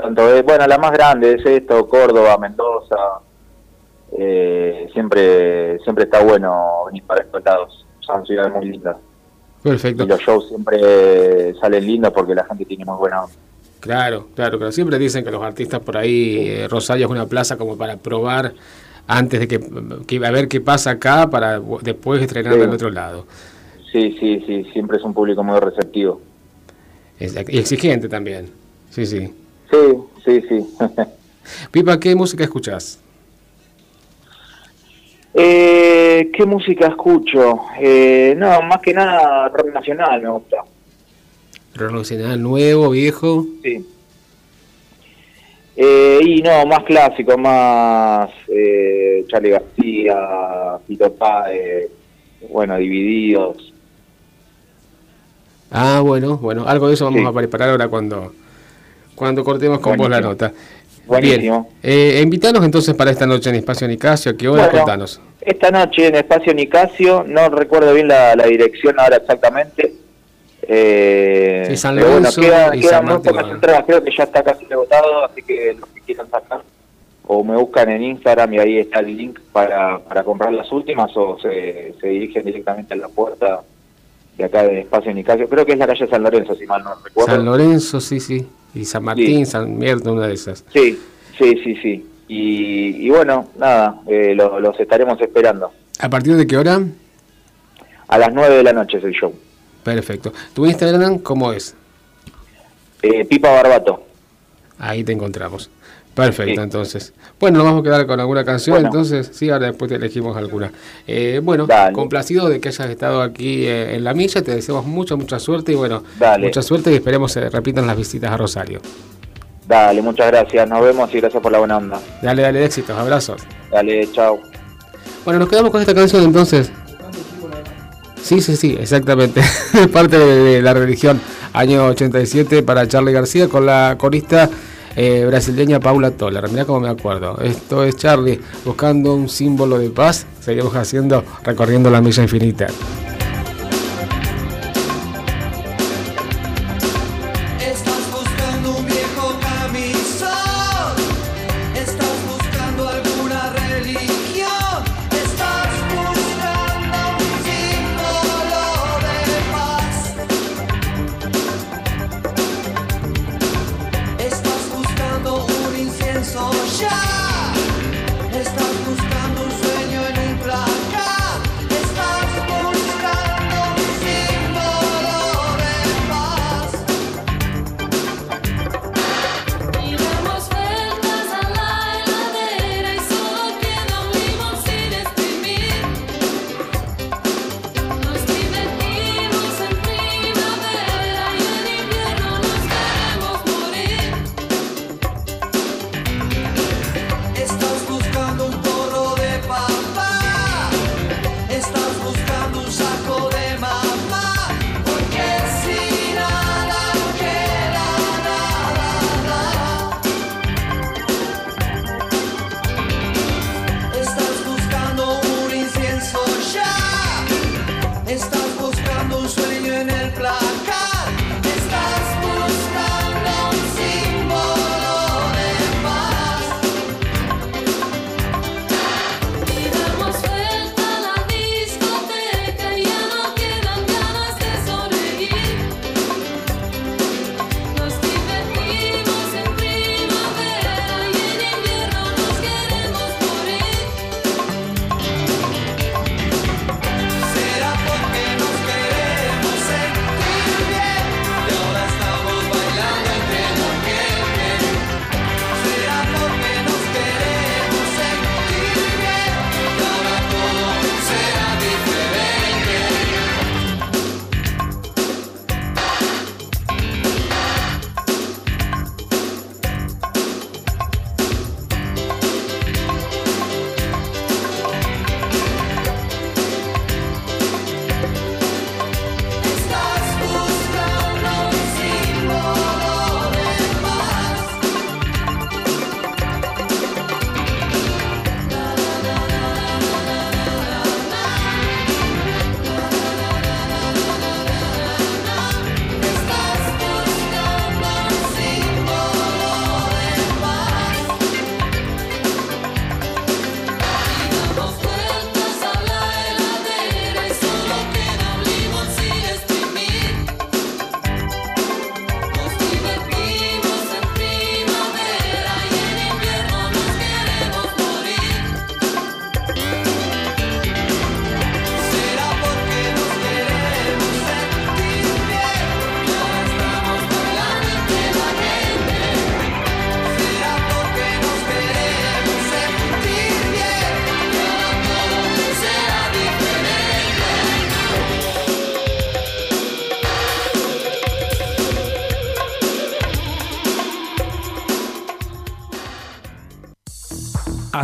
Tanto es, bueno, la más grande es esto, Córdoba, Mendoza. Eh, siempre siempre está bueno venir para estos lados. Son ciudades muy lindas. Perfecto. Y los shows siempre salen lindos porque la gente tiene muy buena onda. Claro, claro, pero siempre dicen que los artistas por ahí, eh, Rosario es una plaza como para probar antes de que, a ver qué pasa acá para después estrenar del otro lado. Sí, sí, sí, siempre es un público muy receptivo. y exigente también. Sí, sí. Sí, sí, sí. Pipa, ¿qué música escuchas? Eh, ¿Qué música escucho? Eh, no, más que nada rock nacional me gusta. ¿Rock nacional nuevo, viejo? Sí. Eh, y no, más clásico, más eh, Charlie García, Pito Páez, bueno, Divididos. Ah, bueno, bueno, algo de eso vamos a preparar ahora cuando, cuando cortemos con vos la nota. Buenísimo. Bien. Eh, invítanos entonces para esta noche en Espacio Nicasio, ¿qué hora? Contanos. Esta noche en Espacio Nicasio, no recuerdo bien la dirección ahora exactamente, eh, sí, San Lorenzo bueno, quedan muy pocas entradas, creo que ya está casi agotado, así que los que quieran sacar o me buscan en Instagram y ahí está el link para, para comprar las últimas o se, se dirigen directamente a la puerta de acá de Espacio Nicasio. Creo que es la calle San Lorenzo, si mal no recuerdo. San Lorenzo, sí, sí. Y San Martín, San Mierda, una de esas. Sí, sí, sí, sí. Y, y bueno, nada, eh, los estaremos esperando. ¿A partir de qué hora? A las 9 de la noche es el show. Perfecto. ¿Tu Instagram cómo es? Eh, Pipa Barbato. Ahí te encontramos. Perfecto, entonces. Bueno, nos vamos a quedar con alguna canción, entonces, sí, ahora después te elegimos alguna. Eh, bueno, complacido de que hayas estado aquí eh, en la milla, te deseamos mucha, mucha suerte y bueno, mucha suerte y esperemos se repitan las visitas a Rosario. Dale, muchas gracias, nos vemos y gracias por la buena onda. Dale, dale, éxitos, abrazos. Dale, chao. Bueno, nos quedamos con esta canción entonces. Sí, sí, sí, exactamente. Parte de la religión, año 87 para Charlie García con la corista eh, brasileña Paula Toller. Mirá cómo me acuerdo. Esto es Charlie buscando un símbolo de paz. Seguimos haciendo, recorriendo la milla infinita.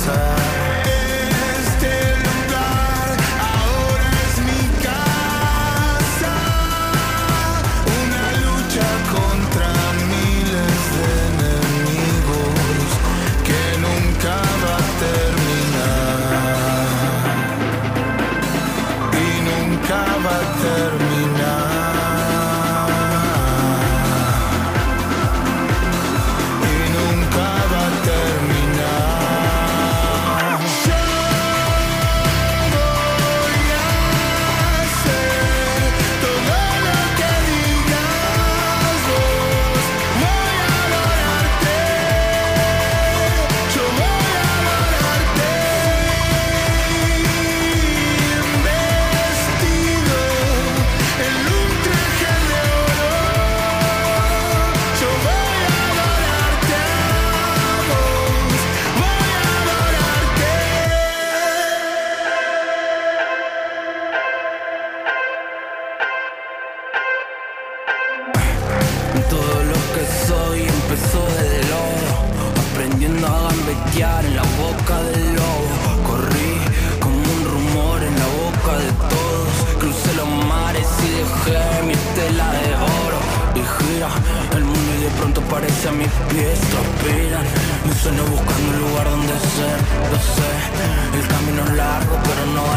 sun a mis pies transpiran. Mi sueño buscando un lugar donde ser, lo sé El camino es largo pero no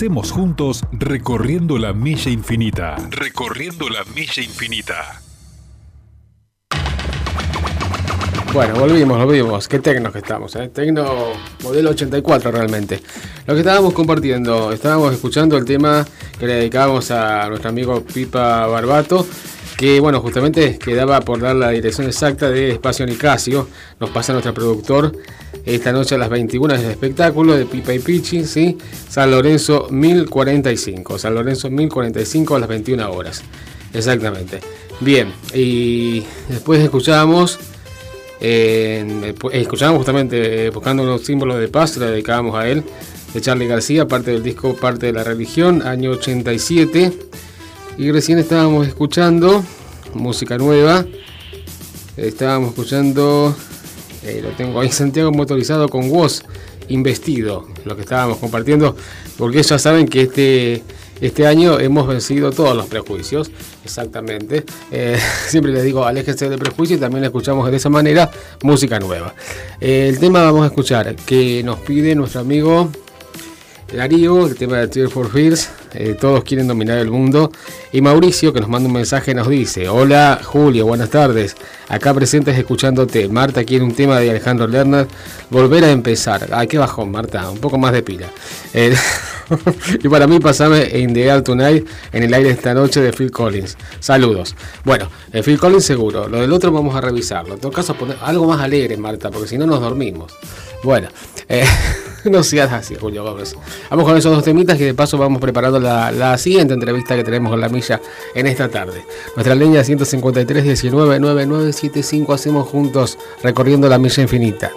Hacemos juntos recorriendo la milla infinita. Recorriendo la milla infinita. Bueno, volvimos, volvimos. Qué tecnos que estamos, ¿eh? Tecno modelo 84 realmente. Lo que estábamos compartiendo, estábamos escuchando el tema que le dedicábamos a nuestro amigo Pipa Barbato, que bueno, justamente quedaba por dar la dirección exacta de Espacio Nicasio. Nos pasa nuestro productor esta noche a las 21 es el espectáculo de Pipa y Pichi, ¿sí? San Lorenzo 1045. San Lorenzo 1045 a las 21 horas. Exactamente. Bien, y después escuchábamos, eh, escuchábamos justamente eh, buscando unos símbolos de paz, le dedicábamos a él, de Charlie García, parte del disco Parte de la Religión, año 87. Y recién estábamos escuchando música nueva. Estábamos escuchando eh, lo tengo ahí Santiago motorizado con voz investido, lo que estábamos compartiendo, porque ya saben que este, este año hemos vencido todos los prejuicios, exactamente. Eh, siempre les digo, aléjense de prejuicios y también escuchamos de esa manera música nueva. Eh, el tema vamos a escuchar que nos pide nuestro amigo Darío, el tema de Tear for Fears eh, todos quieren dominar el mundo. Y Mauricio, que nos manda un mensaje, nos dice, hola Julio, buenas tardes. Acá presentes escuchándote. Marta quiere un tema de Alejandro Lerner. Volver a empezar. Ay, qué bajón, Marta. Un poco más de pila. Eh, y para mí pasame In the Air Tonight en el aire esta noche de Phil Collins. Saludos. Bueno, eh, Phil Collins seguro. Lo del otro vamos a revisarlo. En todo caso, poner algo más alegre, Marta, porque si no nos dormimos. Bueno, eh, no seas así, Julio Gómez. Vamos con esos dos temitas y de paso vamos preparando la, la siguiente entrevista que tenemos con la milla en esta tarde. Nuestra línea 153 19 9975 hacemos juntos recorriendo la milla infinita.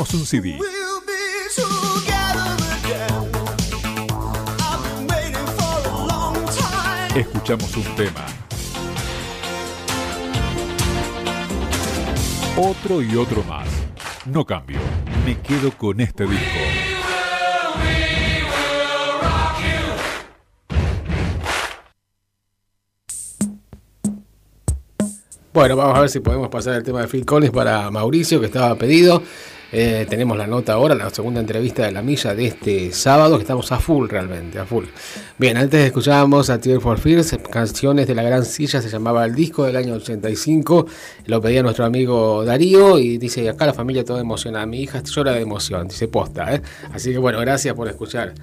un CD. Escuchamos un tema. Otro y otro más. No cambio. Me quedo con este disco. Bueno, vamos a ver si podemos pasar el tema de Phil Collins para Mauricio, que estaba pedido. Eh, tenemos la nota ahora, la segunda entrevista de la milla de este sábado, que estamos a full realmente, a full. Bien, antes escuchábamos a Tear for Fears, canciones de la gran silla, se llamaba el disco del año 85, lo pedía nuestro amigo Darío y dice, acá la familia toda emocionada, mi hija llora de emoción, dice posta, ¿eh? Así que bueno, gracias por escuchar,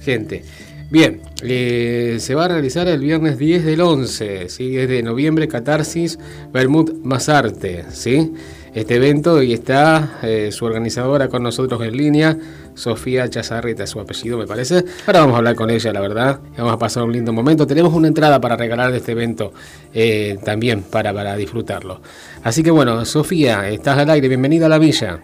gente. Bien, eh, se va a realizar el viernes 10 del 11, ¿sí? es de noviembre, Catarsis, Bermud Mazarte, ¿sí? Este evento y está eh, su organizadora con nosotros en línea, Sofía Chazarreta, su apellido me parece. Ahora vamos a hablar con ella, la verdad, vamos a pasar un lindo momento. Tenemos una entrada para regalar de este evento eh, también para, para disfrutarlo. Así que bueno, Sofía, estás al aire, bienvenida a la villa.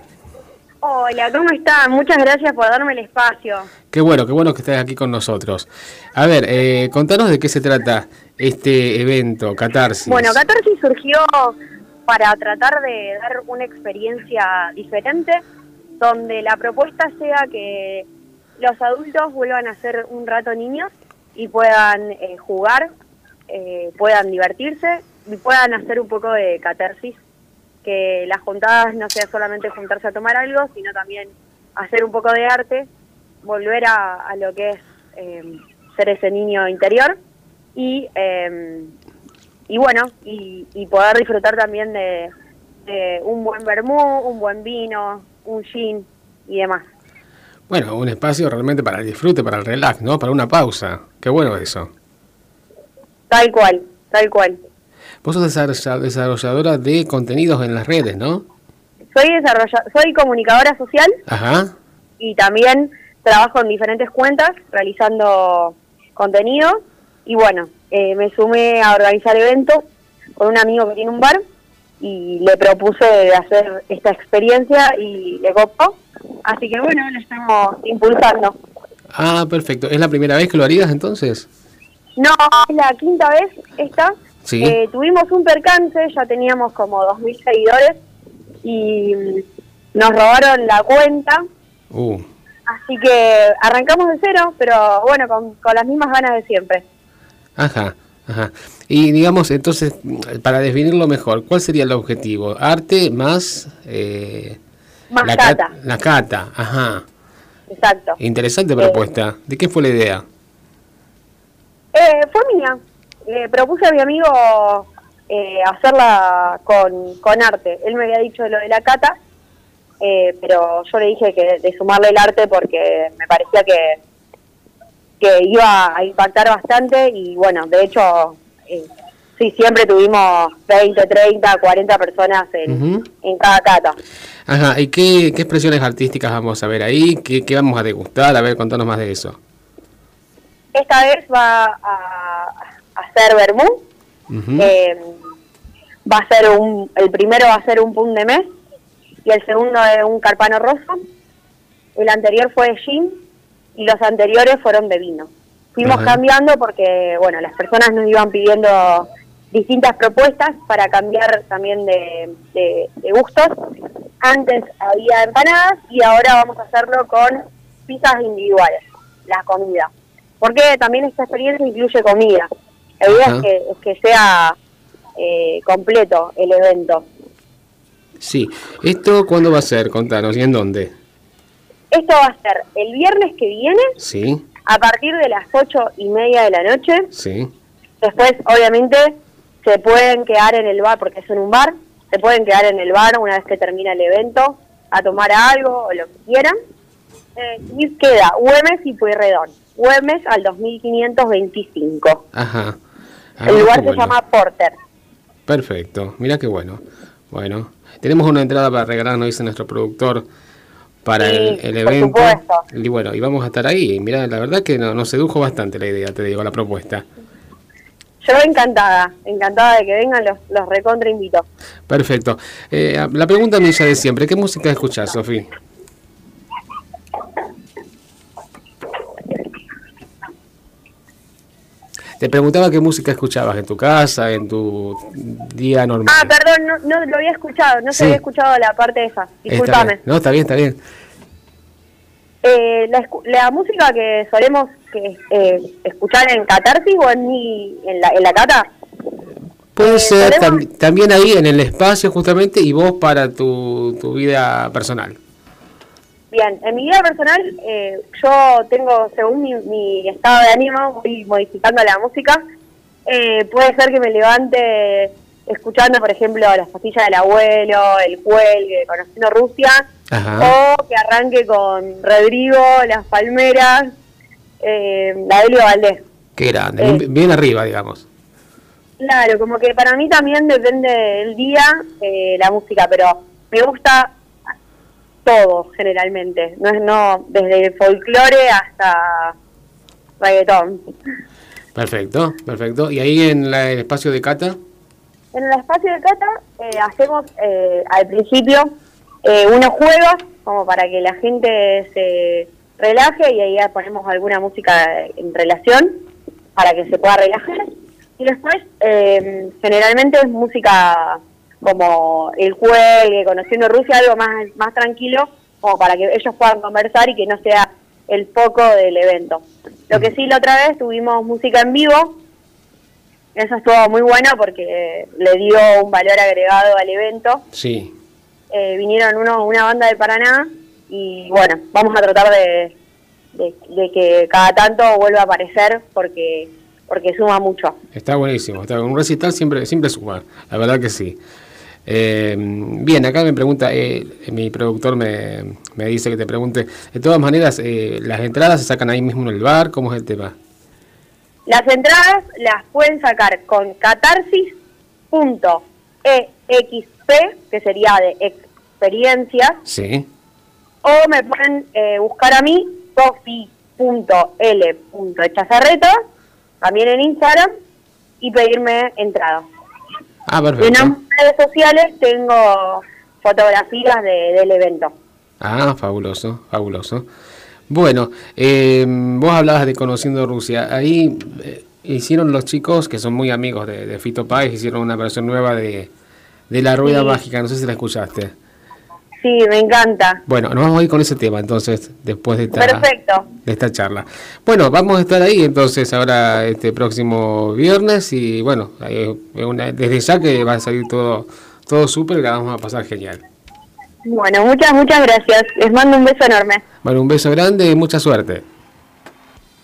Hola, ¿cómo están? Muchas gracias por darme el espacio. Qué bueno, qué bueno que estés aquí con nosotros. A ver, eh, contanos de qué se trata este evento, Catarsis. Bueno, Catarsis surgió para tratar de dar una experiencia diferente, donde la propuesta sea que los adultos vuelvan a ser un rato niños y puedan eh, jugar, eh, puedan divertirse y puedan hacer un poco de catarsis, que las juntadas no sea solamente juntarse a tomar algo, sino también hacer un poco de arte, volver a, lo que es eh, ser ese niño interior y, eh, y bueno, y, y poder disfrutar también de, de un buen vermú, un buen vino, un gin y demás. Bueno, un espacio realmente para el disfrute, para el relax, ¿no? Para una pausa. Qué bueno eso. Tal cual, tal cual. Vos sos desarrolla- desarrolladora de contenidos en las redes, ¿no? Soy soy comunicadora social Ajá. y también trabajo en diferentes cuentas realizando contenido y bueno, eh, me sumé a organizar eventos con un amigo que tiene un bar y le propuse de hacer esta experiencia y le copó, así que bueno, lo estamos impulsando. Ah, perfecto. ¿Es la primera vez que lo harías entonces? No, es la quinta vez esta. Sí. Eh, tuvimos un percance, ya teníamos como 2.000 seguidores y mm, nos robaron la cuenta, Uh, así que arrancamos de cero, pero bueno, con, con las mismas ganas de siempre. Ajá, ajá. Y digamos, entonces, para definirlo mejor, ¿cuál sería el objetivo? ¿Arte más... eh, Más la cata. La cata, ajá. Exacto. Interesante Eh, propuesta. ¿De qué fue la idea? Eh, fue mía. Le propuse a mi amigo eh, hacerla con, con arte. Él me había dicho lo de la cata, eh, pero yo le dije que de sumarle el arte porque me parecía que, que iba a impactar bastante y bueno, de hecho, eh, sí, siempre tuvimos 20, 30, 40 personas en, cada cata. Ajá, ¿y qué, qué expresiones artísticas vamos a ver ahí? ¿Qué, qué vamos a degustar? A ver, contanos más de eso. Esta vez va a, a hacer vermú. Eh, va a ser un, el primero va a ser un pun de mes y el segundo es un carpano rosa. El anterior fue gin y los anteriores fueron de vino. Fuimos Ajá. cambiando porque, bueno, las personas nos iban pidiendo distintas propuestas para cambiar también de, de- de gustos. Antes había empanadas y ahora vamos a hacerlo con pizzas individuales, la comida. Porque también esta experiencia incluye comida. La idea Ajá. es que, es que sea eh, completo el evento. Sí. ¿Esto cuándo va a ser? Contanos. ¿Y en dónde? Esto va a ser el viernes que viene Sí, a partir de las ocho y media de la noche. sí. Después, obviamente, se pueden quedar en el bar, porque es en un bar, se pueden quedar en el bar una vez que termina el evento a tomar algo o lo que quieran. Eh, y queda Güemes y Pueyrredón. Güemes al 2525. Ajá. Ah, el lugar se bueno. llama Porter. Perfecto. Mira qué bueno. Bueno, tenemos una entrada para regalar, nos dice nuestro productor, para Sí, el, el por evento. supuesto. Y bueno, y vamos a estar ahí. Mira, la verdad que no- nos sedujo bastante la idea, te digo, la propuesta. Yo encantada, encantada de que vengan, los, los recontra invito. Perfecto. Eh, la pregunta mía de siempre, ¿qué música escuchás, Sofía? Te preguntaba qué música escuchabas en tu casa, en tu día normal. Ah, perdón, no, no lo había escuchado, no Sí. se había escuchado la parte esa. Está Disculpame. No, está bien, está bien. Eh, la, la música que solemos que, eh, escuchar en Catarsis o en, mi, en, la, en la cata, Puede Eh, ser también ahí en el espacio justamente y vos para tu, tu vida personal. Bien, en mi vida personal, eh, yo tengo, según mi, mi estado de ánimo, voy modificando la música. Eh, puede ser que me levante escuchando, por ejemplo, Las pastillas del abuelo, El cuelgue, Conociendo Rusia, Ajá. o que arranque con Rodrigo, Las Palmeras, eh, la Delio Valdés. Qué grande, Eh. bien, bien arriba, digamos. Claro, como que para mí también depende del día eh, la música, pero me gusta todo generalmente, no es no desde el folclore hasta reggaetón. Perfecto, perfecto. ¿Y ahí en la- el espacio de Cata? En el espacio de Cata eh, hacemos eh, al principio eh, unos juegos como para que la gente se relaje y ahí ya ponemos alguna música en relación para que se pueda relajar. Y después eh, generalmente es música como el cuelgue, conociendo Rusia, algo más, más tranquilo como para que ellos puedan conversar y que no sea el foco del evento. Lo que sí la otra vez tuvimos música en vivo eso estuvo muy bueno porque le dio un valor agregado al evento. Sí. Eh, vinieron uno, una banda de Paraná y bueno, vamos a tratar de, de, de que cada tanto vuelva a aparecer porque porque suma mucho. Está buenísimo. Está, un recital siempre, siempre suma, la verdad que sí. Eh, bien, acá me pregunta, eh, mi productor me, me dice que te pregunte, de todas maneras, eh, ¿las entradas se sacan ahí mismo en el bar? ¿Cómo es el tema? Las entradas las pueden sacar con catarsis.exp, que sería de experiencias, Sí. o me pueden eh, buscar a mí, sofi.l.echazarreta, también en Instagram, y pedirme entrada. Ah, En ambas redes sociales tengo fotografías de- del evento. Ah, fabuloso, fabuloso. Bueno, eh, vos hablabas de Conociendo Rusia. Ahí eh, hicieron los chicos, que son muy amigos de, de Fito Páez, hicieron una versión nueva de, de La Rueda Sí. Mágica. No sé si la escuchaste. Sí, me encanta. Bueno, nos vamos a ir con ese tema entonces, después de esta, Perfecto. de esta charla. Bueno, vamos a estar ahí entonces ahora este próximo viernes y bueno, una- desde ya que va a salir todo, todo súper la vamos a pasar genial. Bueno, muchas, muchas gracias. Les mando un beso enorme. Bueno, un beso grande y mucha suerte.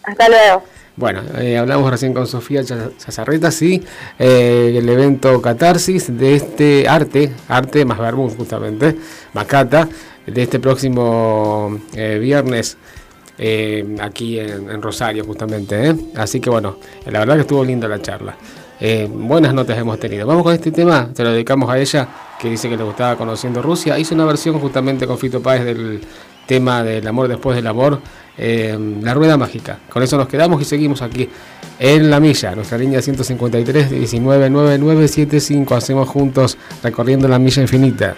Hasta luego. Bueno, eh, hablamos recién con Sofía Cha- Chazarreta, sí, eh, el evento Catarsis de este arte, arte más verbum justamente, Macata, de este próximo eh, viernes eh, aquí en, Rosario justamente. ¿eh? Así que bueno, la verdad que estuvo linda la charla. Eh, buenas notas hemos tenido. Vamos con este tema, te lo dedicamos a ella, que dice que le gustaba conociendo Rusia. Hizo una versión justamente con Fito Páez del tema del amor después del amor, eh, la rueda mágica. Con eso nos quedamos y seguimos aquí en La Milla, nuestra línea 153 199975. Hacemos juntos recorriendo la milla infinita.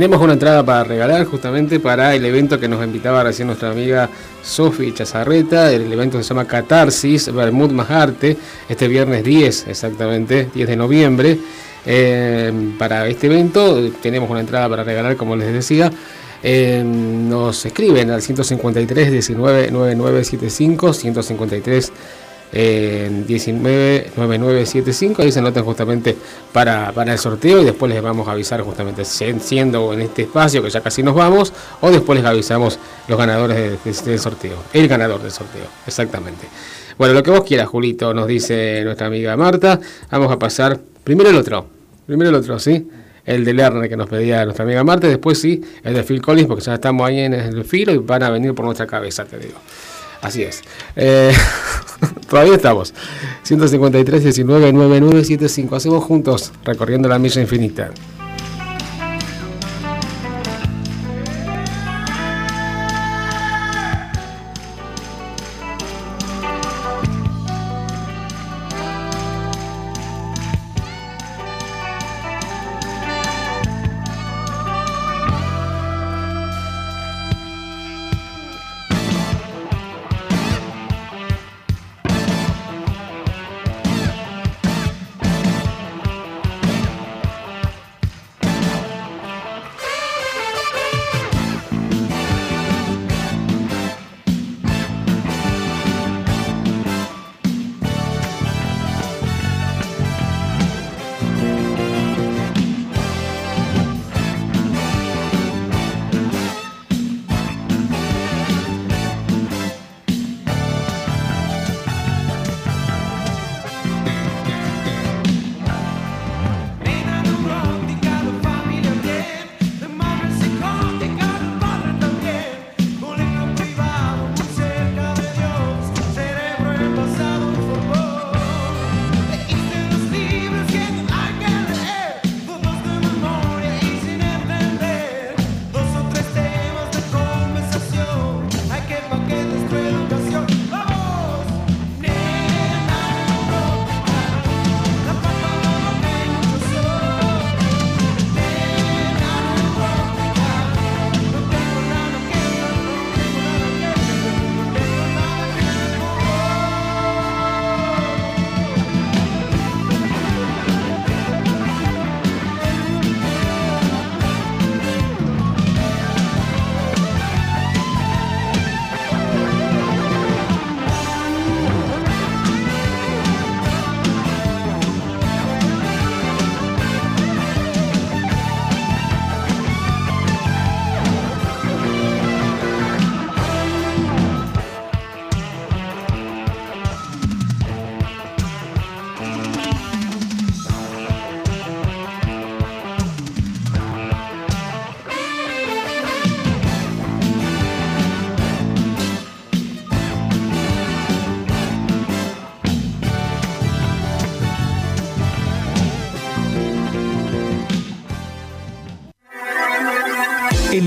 Tenemos una entrada para regalar justamente para el evento que nos invitaba recién nuestra amiga Sofi Chazarreta. El evento se llama Catarsis, Bermud más Arte, este viernes 10 exactamente, 10 de noviembre. Eh, para este evento tenemos una entrada para regalar, como les decía. Eh, nos escriben al 153 19 9975 153 eh, 19 9975 ahí se anotan justamente para, para el sorteo y después les vamos a avisar justamente si- siendo en este espacio que ya casi nos vamos o después les avisamos los ganadores de- de- del sorteo el ganador del sorteo exactamente bueno lo que vos quieras Julito nos dice nuestra amiga Marta vamos a pasar primero el otro primero el otro ¿sí? el de Lerner que nos pedía nuestra amiga Marta, y después sí, el de Phil Collins, porque ya estamos ahí en el filo y van a venir por nuestra cabeza, te digo. Así es. Eh, todavía estamos. 153 19 9975. Hacemos juntos recorriendo la milla infinita.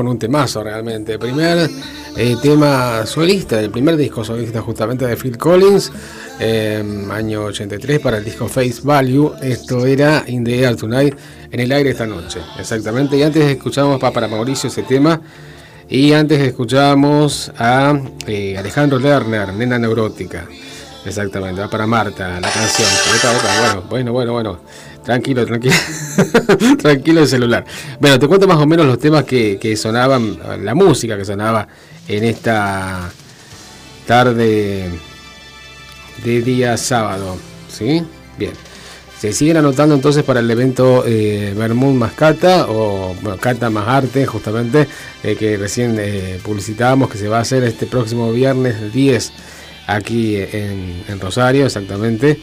Con un temazo realmente. Primer eh, tema solista, del primer disco solista justamente de Phil Collins, eh, año 83 para el disco Face Value. Esto era In the Air Tonight, en el aire esta noche, exactamente. Y antes escuchamos pa- para Mauricio ese tema. Y antes escuchamos a eh, Alejandro Lerner, Nena Neurótica. Exactamente, va para Marta la canción. Bueno, bueno, bueno. Tranquilo, tranquilo. tranquilo el celular. Bueno, te cuento más o menos los temas que, sonaban, la música que sonaba en esta tarde de día sábado. ¿Sí? Bien. Se siguen anotando entonces para el evento eh, Vermouth más Cata, o bueno, Cata más Arte, justamente, eh, que recién eh, publicitábamos que se va a hacer este próximo viernes 10 aquí en, en Rosario, exactamente.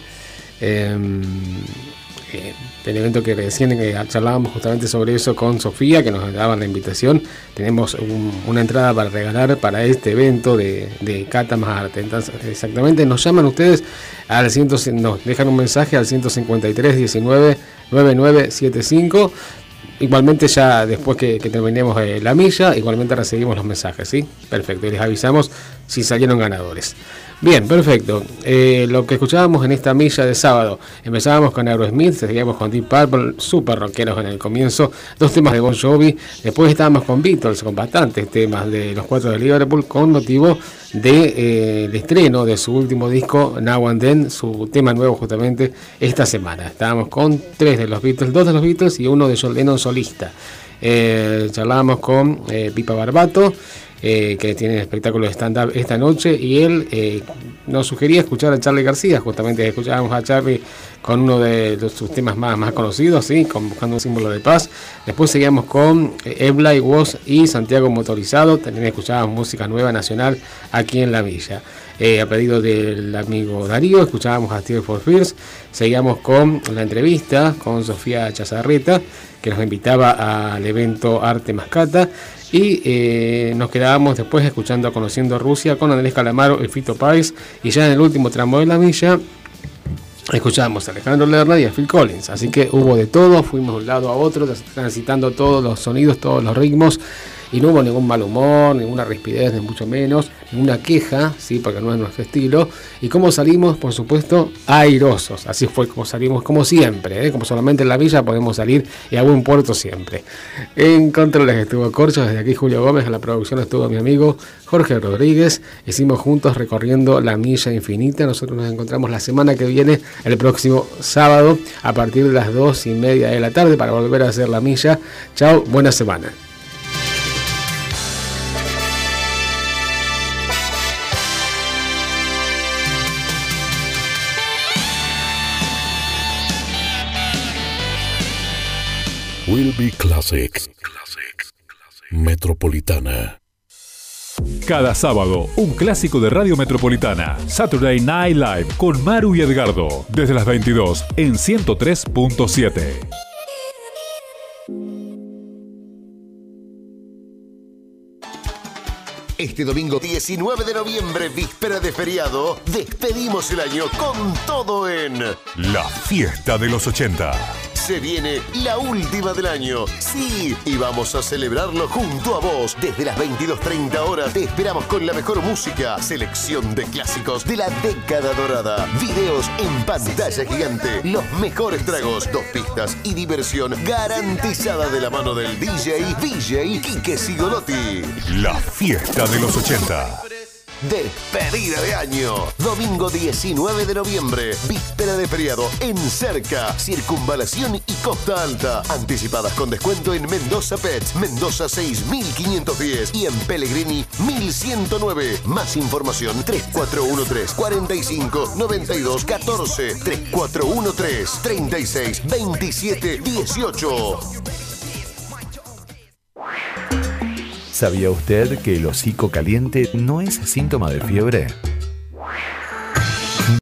Eh, el evento que recién eh, charlábamos justamente sobre eso con Sofía, que nos daban la invitación. Tenemos un- una entrada para regalar para este evento de, Cata más Arte. Exactamente, nos llaman ustedes al 100, nos dejan un mensaje al 153 19 9975. Igualmente ya después que, que terminemos eh, la milla, igualmente recibimos los mensajes, ¿sí? Perfecto, y les avisamos si salieron ganadores. Bien, perfecto. Eh, lo que escuchábamos en esta milla de sábado, empezábamos con Aerosmith, seguíamos con Deep Purple, super rockeros en el comienzo, dos temas de Bon Jovi, después estábamos con Beatles, con bastantes temas de los cuatro de Liverpool, con motivo de, eh, estreno de su último disco, Now and Then, su tema nuevo justamente esta semana. Estábamos con tres de los Beatles, dos de los Beatles y uno de John Lennon solista. Eh, charlábamos con Pipa Barbato, eh, que tiene espectáculo de stand-up esta noche, y él eh, nos sugería escuchar a Charlie García, justamente escuchábamos a Charlie con uno de sus temas más, más conocidos, ¿sí? con Buscando un símbolo de paz. Después seguíamos con eh, Eblay, Woz y Santiago Motorizado, también escuchábamos música nueva nacional aquí en La Villa. Eh, a pedido del amigo Darío, escuchábamos a Steve for Fears, seguíamos con la entrevista con Sofía Chazarreta, que nos invitaba al evento Arte Mascata, y eh, nos quedábamos después escuchando Conociendo Rusia con Andrés Calamaro y Fito Páez, y ya en el último tramo de la milla escuchábamos a Alejandro Lerner y a Phil Collins. Así que hubo de todo, fuimos de un lado a otro, transitando todos los sonidos, todos los ritmos. Y no hubo ningún mal humor, ninguna rispidez, ni mucho menos, ninguna queja, sí, porque no es nuestro estilo. Y cómo salimos, por supuesto, airosos. Así fue como salimos, como siempre, ¿eh? como solamente en la villa podemos salir y a buen puerto siempre. En controles estuvo Corcho, desde aquí Julio Gómez, en la producción estuvo mi amigo Jorge Rodríguez. Hicimos juntos recorriendo la milla infinita. Nosotros nos encontramos la semana que viene, el próximo sábado, a partir de las dos y media de la tarde, para volver a hacer la milla. Chao, buena semana. Will Be Classic. Metropolitana. Cada sábado, un clásico de Radio Metropolitana. Saturday Night Live con Maru y Edgardo. Desde las 22 en 103.7. Este domingo 19 de noviembre, víspera de feriado, despedimos el año con todo en La fiesta de los 80. Se viene la última del año. Sí, y vamos a celebrarlo junto a vos. Desde las 22.30 horas te esperamos con la mejor música, selección de clásicos de la década dorada, videos en pantalla gigante, los mejores tragos, dos pistas y diversión garantizada de la mano del DJ, DJ Quique Sigolotti. La fiesta de los 80. Despedida de año. Domingo 19 de noviembre. Víspera de feriado en Cerca. Circunvalación y Costa Alta. Anticipadas con descuento en Mendoza Pets. Mendoza 6510 y en Pellegrini 1109. Más información 3413 45 92 14 3413 36 27 18. ¿Sabía usted que el hocico caliente no es síntoma de fiebre?